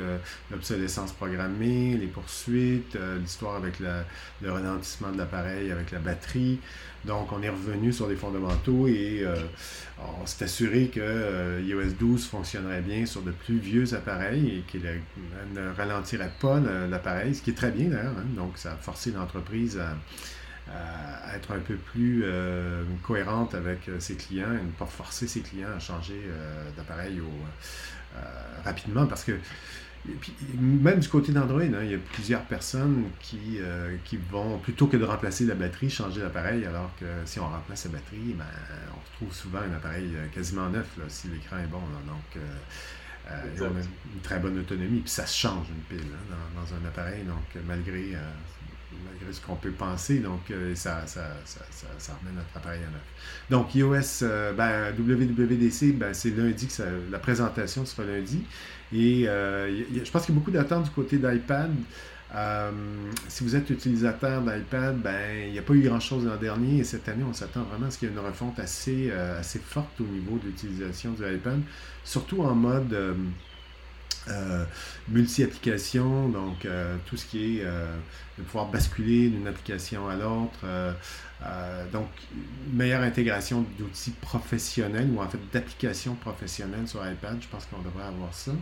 l'obsolescence programmée, les poursuites, l'histoire avec le ralentissement de l'appareil, avec la batterie. Donc, on est revenu sur les fondamentaux et euh, on s'est assuré que euh, iOS 12 fonctionnerait bien sur de plus vieux appareils et qu'il ne ralentirait pas l'appareil, ce qui est très bien d'ailleurs. Hein. Donc, ça a forcé l'entreprise à, être un peu plus euh, cohérente avec ses clients et ne pas forcer ses clients à changer d'appareil rapidement. Parce que même du côté d'Android, hein, il y a plusieurs personnes qui, euh, qui vont, plutôt que de remplacer la batterie, changer l'appareil, alors que si on remplace la batterie, ben, on retrouve souvent un appareil euh, quasiment neuf, si l'écran est bon. donc, euh, on a une très bonne autonomie, puis ça se change une pile hein, dans, un appareil, donc malgré, malgré ce qu'on peut penser, donc ça, ça, ça, remet notre appareil à neuf. Donc, iOS, ben, WWDC, ben, c'est lundi que la présentation sera lundi. Et euh, je pense qu'il y a beaucoup d'attentes du côté d'iPad. Euh, si vous êtes utilisateur d'iPad, ben, il n'y a pas eu grand-chose l'an dernier et cette année, on s'attend vraiment à ce qu'il y ait une refonte assez, euh, assez forte au niveau de l'utilisation du iPad, surtout en mode multi-application, donc tout ce qui est de pouvoir basculer d'une application à l'autre. donc, meilleure intégration d'outils professionnels ou en fait d'applications professionnelles sur iPad, je pense qu'on devrait avoir ça.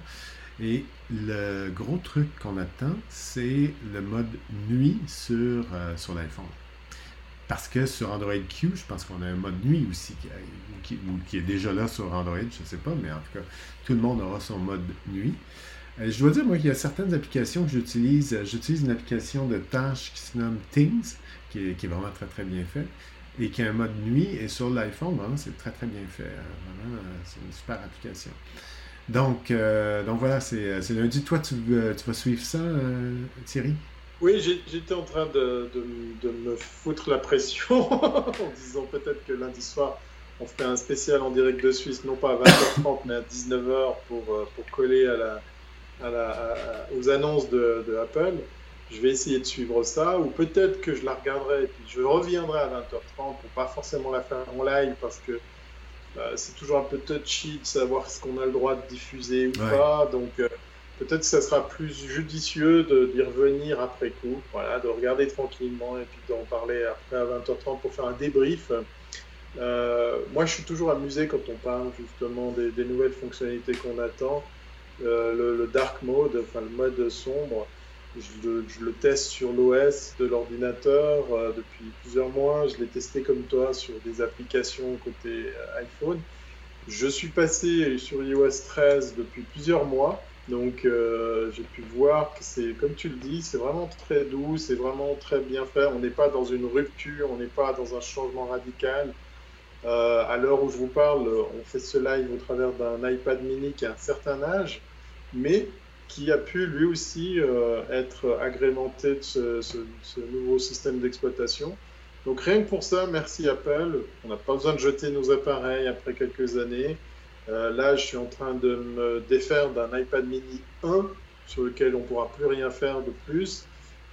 Et le gros truc qu'on attend, c'est le mode nuit sur, euh, sur l'iPhone. Parce que sur Android Q, je pense qu'on a un mode nuit aussi qui, qui, est déjà là sur Android, je ne sais pas, mais en tout cas, tout le monde aura son mode nuit. Euh, je dois dire, moi, qu'il y a certaines applications que j'utilise. Euh, j'utilise une application de tâches qui se nomme Things, qui est, vraiment très, très bien faite, et qui a un mode nuit. Et sur l'iPhone, vraiment, c'est très, très bien fait. Vraiment, c'est une super application. Donc, euh, donc voilà, c'est lundi. Toi, tu, vas suivre ça, Thierry? Oui, j'étais en train de, de, me foutre la pression en disant peut-être que lundi soir, on ferait un spécial en direct de Suisse, non pas à 20h30, mais à 19h pour, pour coller à la, aux annonces de, Apple. Je vais essayer de suivre ça, ou peut-être que je la regarderai et puis je reviendrai à 20h30 pour pas forcément la faire en live parce que bah, c'est toujours un peu touchy de savoir ce qu'on a le droit de diffuser ou pas. Donc euh, peut-être que ça sera plus judicieux d'y revenir après coup, voilà, de regarder tranquillement et puis d'en parler après à 20h30 pour faire un débrief. Euh, moi, je suis toujours amusé quand on parle justement des nouvelles fonctionnalités qu'on attend. Euh, le, dark mode, enfin le mode sombre, je le, teste sur l'OS de l'ordinateur euh, depuis plusieurs mois. Je l'ai testé comme toi sur des applications côté iPhone. Je suis passé sur iOS 13 depuis plusieurs mois Donc j'ai pu voir que c'est, comme tu le dis, c'est vraiment très doux, c'est vraiment très bien fait. On n'est pas dans une rupture, on n'est pas dans un changement radical. à l'heure où je vous parle, on fait ce live au travers d'un iPad mini qui a un certain âge, mais qui a pu lui aussi être agrémenté de ce nouveau système d'exploitation. Donc rien que pour ça, merci Apple. On n'a pas besoin de jeter nos appareils après quelques années. Euh, là, je suis en train de me défaire d'un iPad mini 1 sur lequel on ne pourra plus rien faire de plus.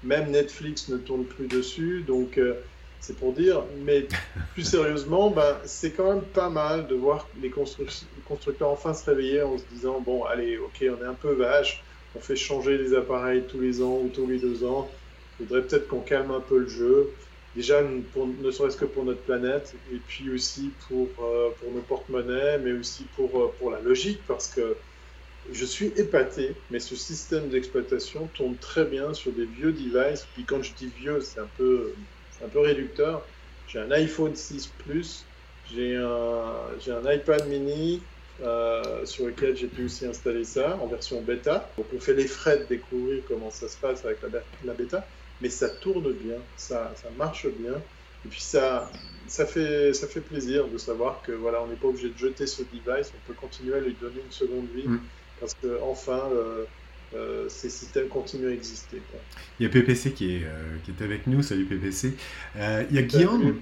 Même Netflix ne tourne plus dessus. Donc euh, c'est pour dire, mais plus sérieusement, ben, c'est quand même pas mal de voir les constructeurs enfin se réveiller en se disant, bon, allez, ok, on est un peu vache, on fait changer les appareils tous les ans ou tous les deux ans. Il faudrait peut-être qu'on calme un peu le jeu déjà ne serait-ce que pour notre planète et puis aussi pour, euh, pour nos porte-monnaies, mais aussi pour, euh, pour la logique parce que je suis épaté, mais ce système d'exploitation tourne très bien sur des vieux devices. Puis quand je dis vieux, c'est un peu, un peu réducteur. J'ai un iPhone 6 Plus, j'ai un, un iPad mini euh, sur lequel j'ai pu aussi installer ça en version bêta. Donc on fait les frais de découvrir comment ça se passe avec la, la bêta mais ça tourne bien, ça, ça marche bien. Et puis ça, ça, fait, ça fait plaisir de savoir que voilà, on n'est pas obligé de jeter ce device, on peut continuer à lui donner une seconde vie mm. parce que enfin euh, euh, ces systèmes continuent à exister. Il y a PPC qui est, euh, qui est avec nous. Salut PPC. il y a Guillaume.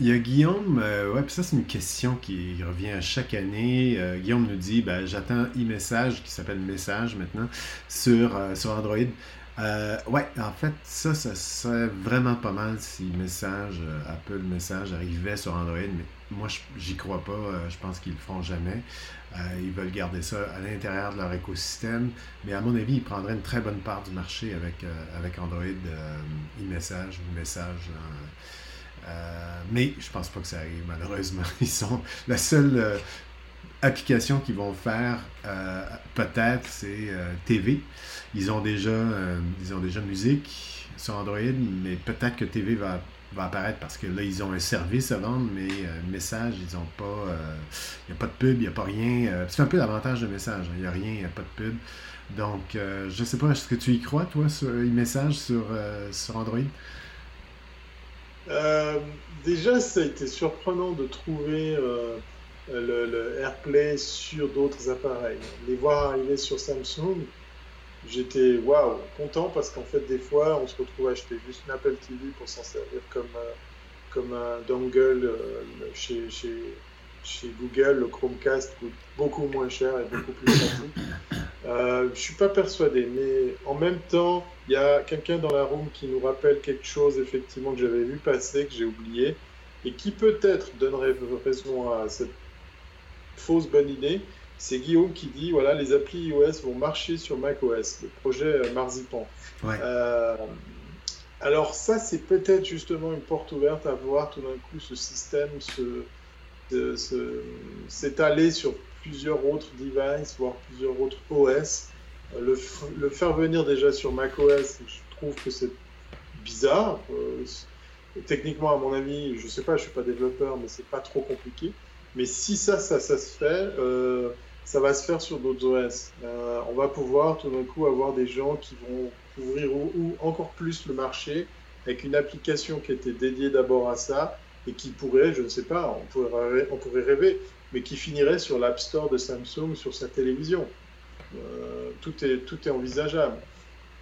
Il y a Guillaume. ouais, puis ça, c'est une question qui revient à chaque année. Guillaume nous dit ben, J'attends e-message, qui s'appelle Message maintenant, sur, sur Android. Euh, ouais, en fait, ça, ça serait vraiment pas mal si message, euh, Apple Message arrivait sur Android, mais moi, j'y crois pas. Euh, je pense qu'ils le feront jamais. ils veulent garder ça à l'intérieur de leur écosystème, mais à mon avis, ils prendraient une très bonne part du marché avec, avec Android e-message ou message. mais je pense pas que ça arrive, malheureusement. Ils sont la seule application qu'ils vont faire, peut-être, c'est TV. Ils ont déjà, euh, ils ont déjà musique sur Android, mais peut-être que TV va, va, apparaître parce que là, ils ont un service à vendre, mais euh, message, ils n'ont pas. Euh, il n'y a pas de pub, il n'y a pas rien. c'est un peu l'avantage de message. Hein. Il n'y a rien, il n'y a pas de pub. Donc, je ne sais pas, est-ce que tu y crois, toi, sur e-message sur, Android? déjà, ça a été surprenant de trouver le, AirPlay sur d'autres appareils. Les voir arriver sur Samsung, j'étais waouh, content parce qu'en fait, des fois, on se retrouve à acheter juste une Apple TV pour s'en servir comme, euh, comme un dongle euh, chez, chez, chez, Google. Le Chromecast coûte beaucoup moins cher et beaucoup plus pratique. Euh, je suis pas persuadé, mais en même temps, il y a quelqu'un dans la room qui nous rappelle quelque chose, effectivement, que j'avais vu passer, que j'ai oublié, et qui peut-être donnerait raison à cette fausse bonne idée c'est Guillaume qui dit voilà, les applis iOS vont marcher sur macOS, le projet euh, Marzipan. Euh, alors, ça, c'est peut-être justement une porte ouverte à voir tout d'un coup ce système s'étaler sur plusieurs autres devices, voire plusieurs autres OS. Le, le, faire venir déjà sur macOS, je trouve que c'est bizarre. Euh, techniquement, à mon avis, je sais pas, je suis pas développeur, mais c'est pas trop compliqué. Mais si ça, ça, ça se fait, ça va se faire sur d'autres OS. Euh, on va pouvoir tout d'un coup avoir des gens qui vont ouvrir ou, encore plus le marché avec une application qui était dédiée d'abord à ça et qui pourrait, je ne sais pas, on pourrait, rêver, mais qui finirait sur l'App Store de Samsung sur sa télévision. Euh, tout, est, tout est envisageable.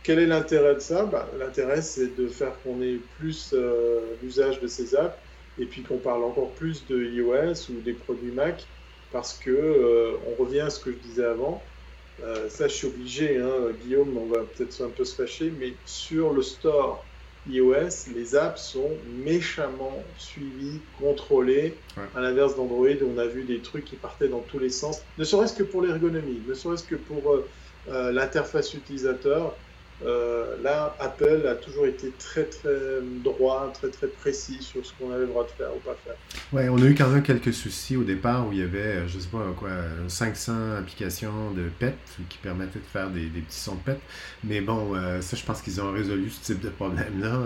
Quel est l'intérêt de ça? Bah, L'intérêt, c'est de faire qu'on ait plus euh, l'usage de ces apps et puis qu'on parle encore plus de iOS ou des produits Mac parce que euh, on revient à ce que je disais avant. Euh, ça, je suis obligé, hein, Guillaume, on va peut-être un peu se fâcher, mais sur le store iOS, les apps sont méchamment suivies, contrôlées. À l'inverse d'Android, où on a vu des trucs qui partaient dans tous les sens, ne serait-ce que pour l'ergonomie, ne serait-ce que pour euh, l'interface utilisateur. Euh, là, Apple a toujours été très très droit, très très précis sur ce qu'on avait le droit de faire ou pas faire. Ouais, on a eu quand même quelques soucis au départ où il y avait, euh, je sais pas quoi, 500 applications de PET qui permettaient de faire des, petits sons de PET. Mais bon, euh, ça, je pense qu'ils ont résolu ce type de problème-là.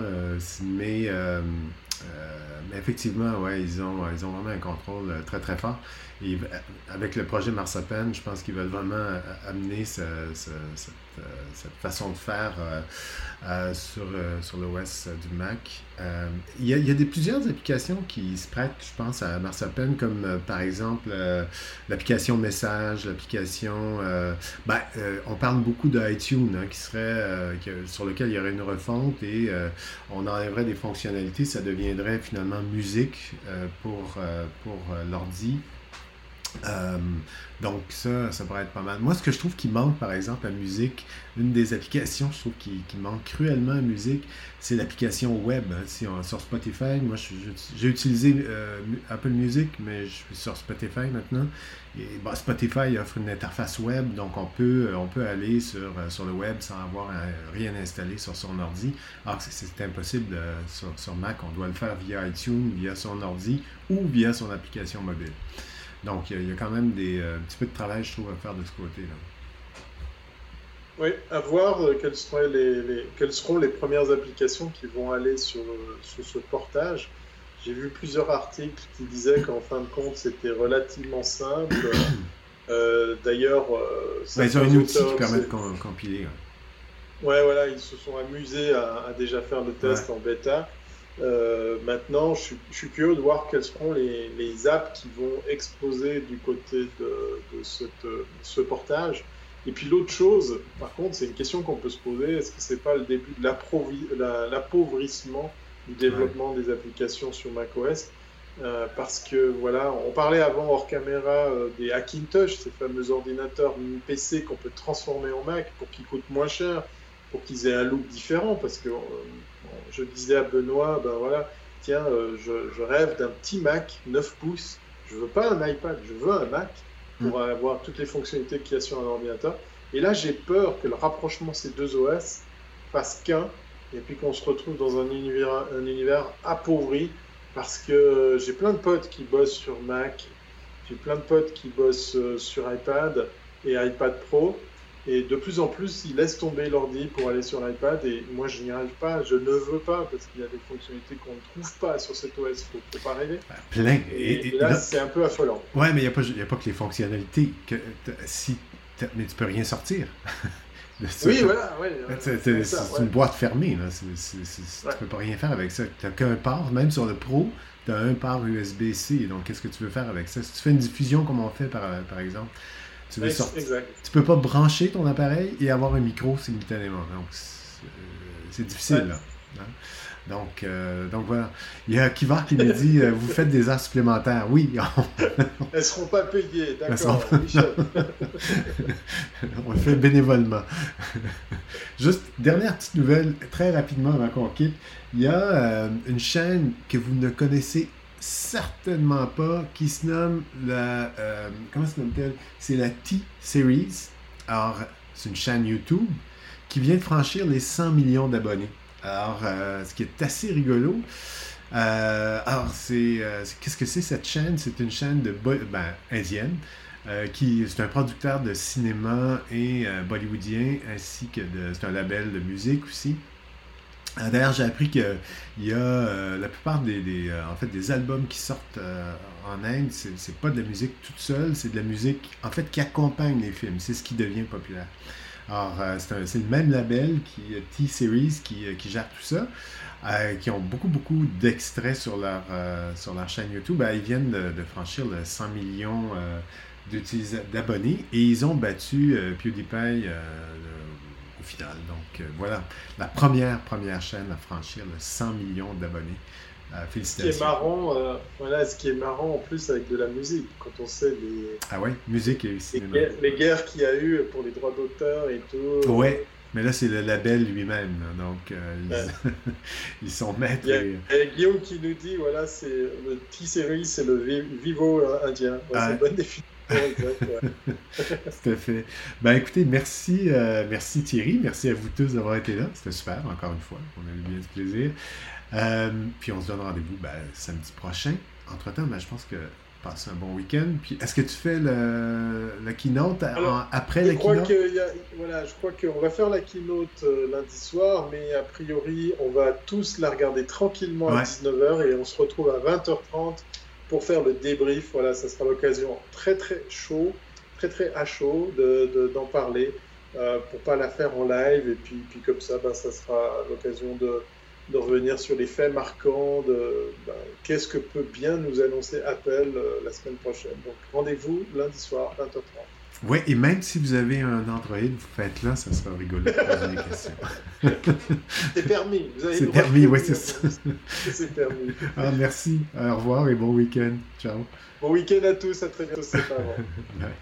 mais effectivement, ouais, ils ont, ils ont vraiment un contrôle très très fort. Et avec le projet Marsapen, je pense qu'ils veulent vraiment amener cette, façon de faire euh, sur, euh, sur l'OS du Mac. Euh, il y, a, des, plusieurs applications qui se prêtent, je pense, à Marsapen, comme par exemple l'application Message, l'application... ben, on parle beaucoup d'iTunes, hein, qui serait, sur lequel il y aurait une refonte et on enlèverait des fonctionnalités, ça deviendrait finalement musique pour, pour l'ordi. Euh, donc ça, ça pourrait être pas mal. Moi, ce que je trouve qui manque, par exemple, à musique, une des applications, je trouve qui, qui manque cruellement à musique, c'est l'application web. Hein. Si on, sur Spotify, moi, j'ai utilisé euh, Apple Music, mais je suis sur Spotify maintenant. Et Spotify offre une interface web, donc on peut, on peut aller sur, sur le web sans avoir rien installé sur son ordi. Alors c'est impossible sur Mac, on doit le faire via iTunes, via son ordi ou via son application mobile. Donc, il y, a quand même des, euh, un petit peu de travail, je trouve, à faire de ce côté-là. Oui, à voir euh, quelles, seront les, quelles seront les premières applications qui vont aller sur, euh, sur ce portage. J'ai vu plusieurs articles qui disaient qu'en fin de compte, c'était relativement simple. D'ailleurs, ben, ils ont un outil qui permet de compiler. Ouais. voilà, ils se sont amusés à, déjà faire le test en bêta. Euh, maintenant, je suis, curieux de voir quelles seront les, les, apps qui vont exploser du côté de, de, cette, ce portage. Et puis l'autre chose, par contre, c'est une question qu'on peut se poser, est-ce que c'est pas le début de l'appauvrissement du développement des applications sur macOS? Euh, parce que voilà, on parlait avant hors caméra euh, des Hackintosh, ces fameux ordinateurs PC qu'on peut transformer en Mac pour qu'ils coûtent moins cher, pour qu'ils aient un look différent, parce que je disais à Benoît, ben voilà, tiens, euh, je, rêve d'un petit Mac 9 pouces. Je veux pas un iPad, je veux un Mac pour mm. avoir toutes les fonctionnalités qu'il y a sur un ordinateur. Et là, j'ai peur que le rapprochement de ces deux OS fasse qu'un, et puis qu'on se retrouve dans un univers, un univers appauvri, parce que j'ai plein de potes qui bossent sur Mac, j'ai plein de potes qui bossent euh, sur iPad et iPad Pro, et de plus en plus, ils laissent tomber l'ordi pour aller sur l'iPad. Et moi, je n'y arrive pas. Je ne veux pas parce qu'il y a des fonctionnalités qu'on ne trouve pas sur cet OS. Il ne faut pas rêver. Bah, plein. Et, là, c'est un peu affolant. Ouais, mais il n'y a, pas, a pas que les fonctionnalités. Que, si, mais tu peux rien sortir. oui, voilà. Ouais, c'est une boîte fermée. Là. Tu ne peux pas rien faire avec ça. Tu n'as qu'un port, même sur le Pro. Tu as un port USB-C. Donc, qu'est-ce que tu veux faire avec ça? Si tu fais une diffusion comme on fait, par, par exemple, tu veux Tu peux pas brancher ton appareil et avoir un micro simultanément. Donc, c'est euh, difficile, là. Hein. Donc, euh, donc voilà. Il y a Kivar qui nous dit euh, Vous faites des heures supplémentaires. Oui. Elles ne seront pas payées, d'accord, on le fait bénévolement. Juste, dernière petite nouvelle, très rapidement avant qu'on quitte. Il y a une chaîne que vous ne connaissez certainement pas, qui se nomme la. Euh, comment se nomme-t-elle? C'est la T-Series. Alors, c'est une chaîne YouTube qui vient de franchir les 100 millions d'abonnés. Alors, euh, ce qui est assez rigolo. Euh, alors, c'est. Qu'est-ce que c'est cette chaîne? C'est une chaîne de ben, indienne. qui c'est un producteur de cinéma et bollywoodien ainsi que c'est un label de musique aussi d'ailleurs, j'ai appris qu'il y a euh, la plupart des, euh, en fait, des albums qui sortent en Inde, c'est pas de la musique toute seule, c'est de la musique en fait qui accompagne les films. C'est ce qui devient populaire. Alors, c'est le même label qui T-Series qui, gère tout ça, qui ont beaucoup beaucoup d'extraits sur leur sur leur chaîne YouTube. Ben, ils viennent de, franchir le 100 millions d'abonnés et ils ont battu PewDiePie final. Donc euh, voilà, la première, première chaîne à franchir le 100 millions d'abonnés. félicitations. Euh, ce qui est marrant, euh, voilà, ce qui est marrant en plus avec de la musique, quand on sait les. Ah ouais, musique et cinéma. Les guerres, qu'il y a eu pour les droits d'auteur et tout. Ouais. Mais là, c'est le label lui-même. Donc, ils, sont maîtres. Il y, a, et... Guillaume qui nous dit voilà, c'est le T-Series, c'est le Vivo indien. Ah. C'est bonne définition. Tout à fait. Ben écoutez, merci, euh, merci Thierry, merci à vous tous d'avoir été là. C'était super, encore une fois. On a eu bien du plaisir. Euh, puis on se donne rendez-vous ben, samedi prochain. Entre-temps, ben, je pense que passer un bon week-end. Puis, est-ce que tu fais le, la keynote après la crois keynote? Que y a, voilà, je crois qu'on va faire la keynote euh, lundi soir, mais a priori, on va tous la regarder tranquillement à 19h et on se retrouve à 20h30 pour faire le débrief. Voilà, ça sera l'occasion très très chaud, très très à chaud d'en de, d'en parler euh, pour pas la faire en live. Et puis, puis comme ça, ben, ça sera l'occasion de de revenir sur les faits marquants de ben, qu'est-ce que peut bien nous annoncer Apple euh, la semaine prochaine. Donc rendez-vous lundi soir, 20h30. Oui, et même si vous avez un Android, vous faites là, ça sera rigolo de poser des questions. c'est permis. C'est permis, oui, c'est ça. c'est permis. Ah, merci. Au revoir et bon week-end. Ciao. Bon week-end à tous. À très bientôt. C'est pas.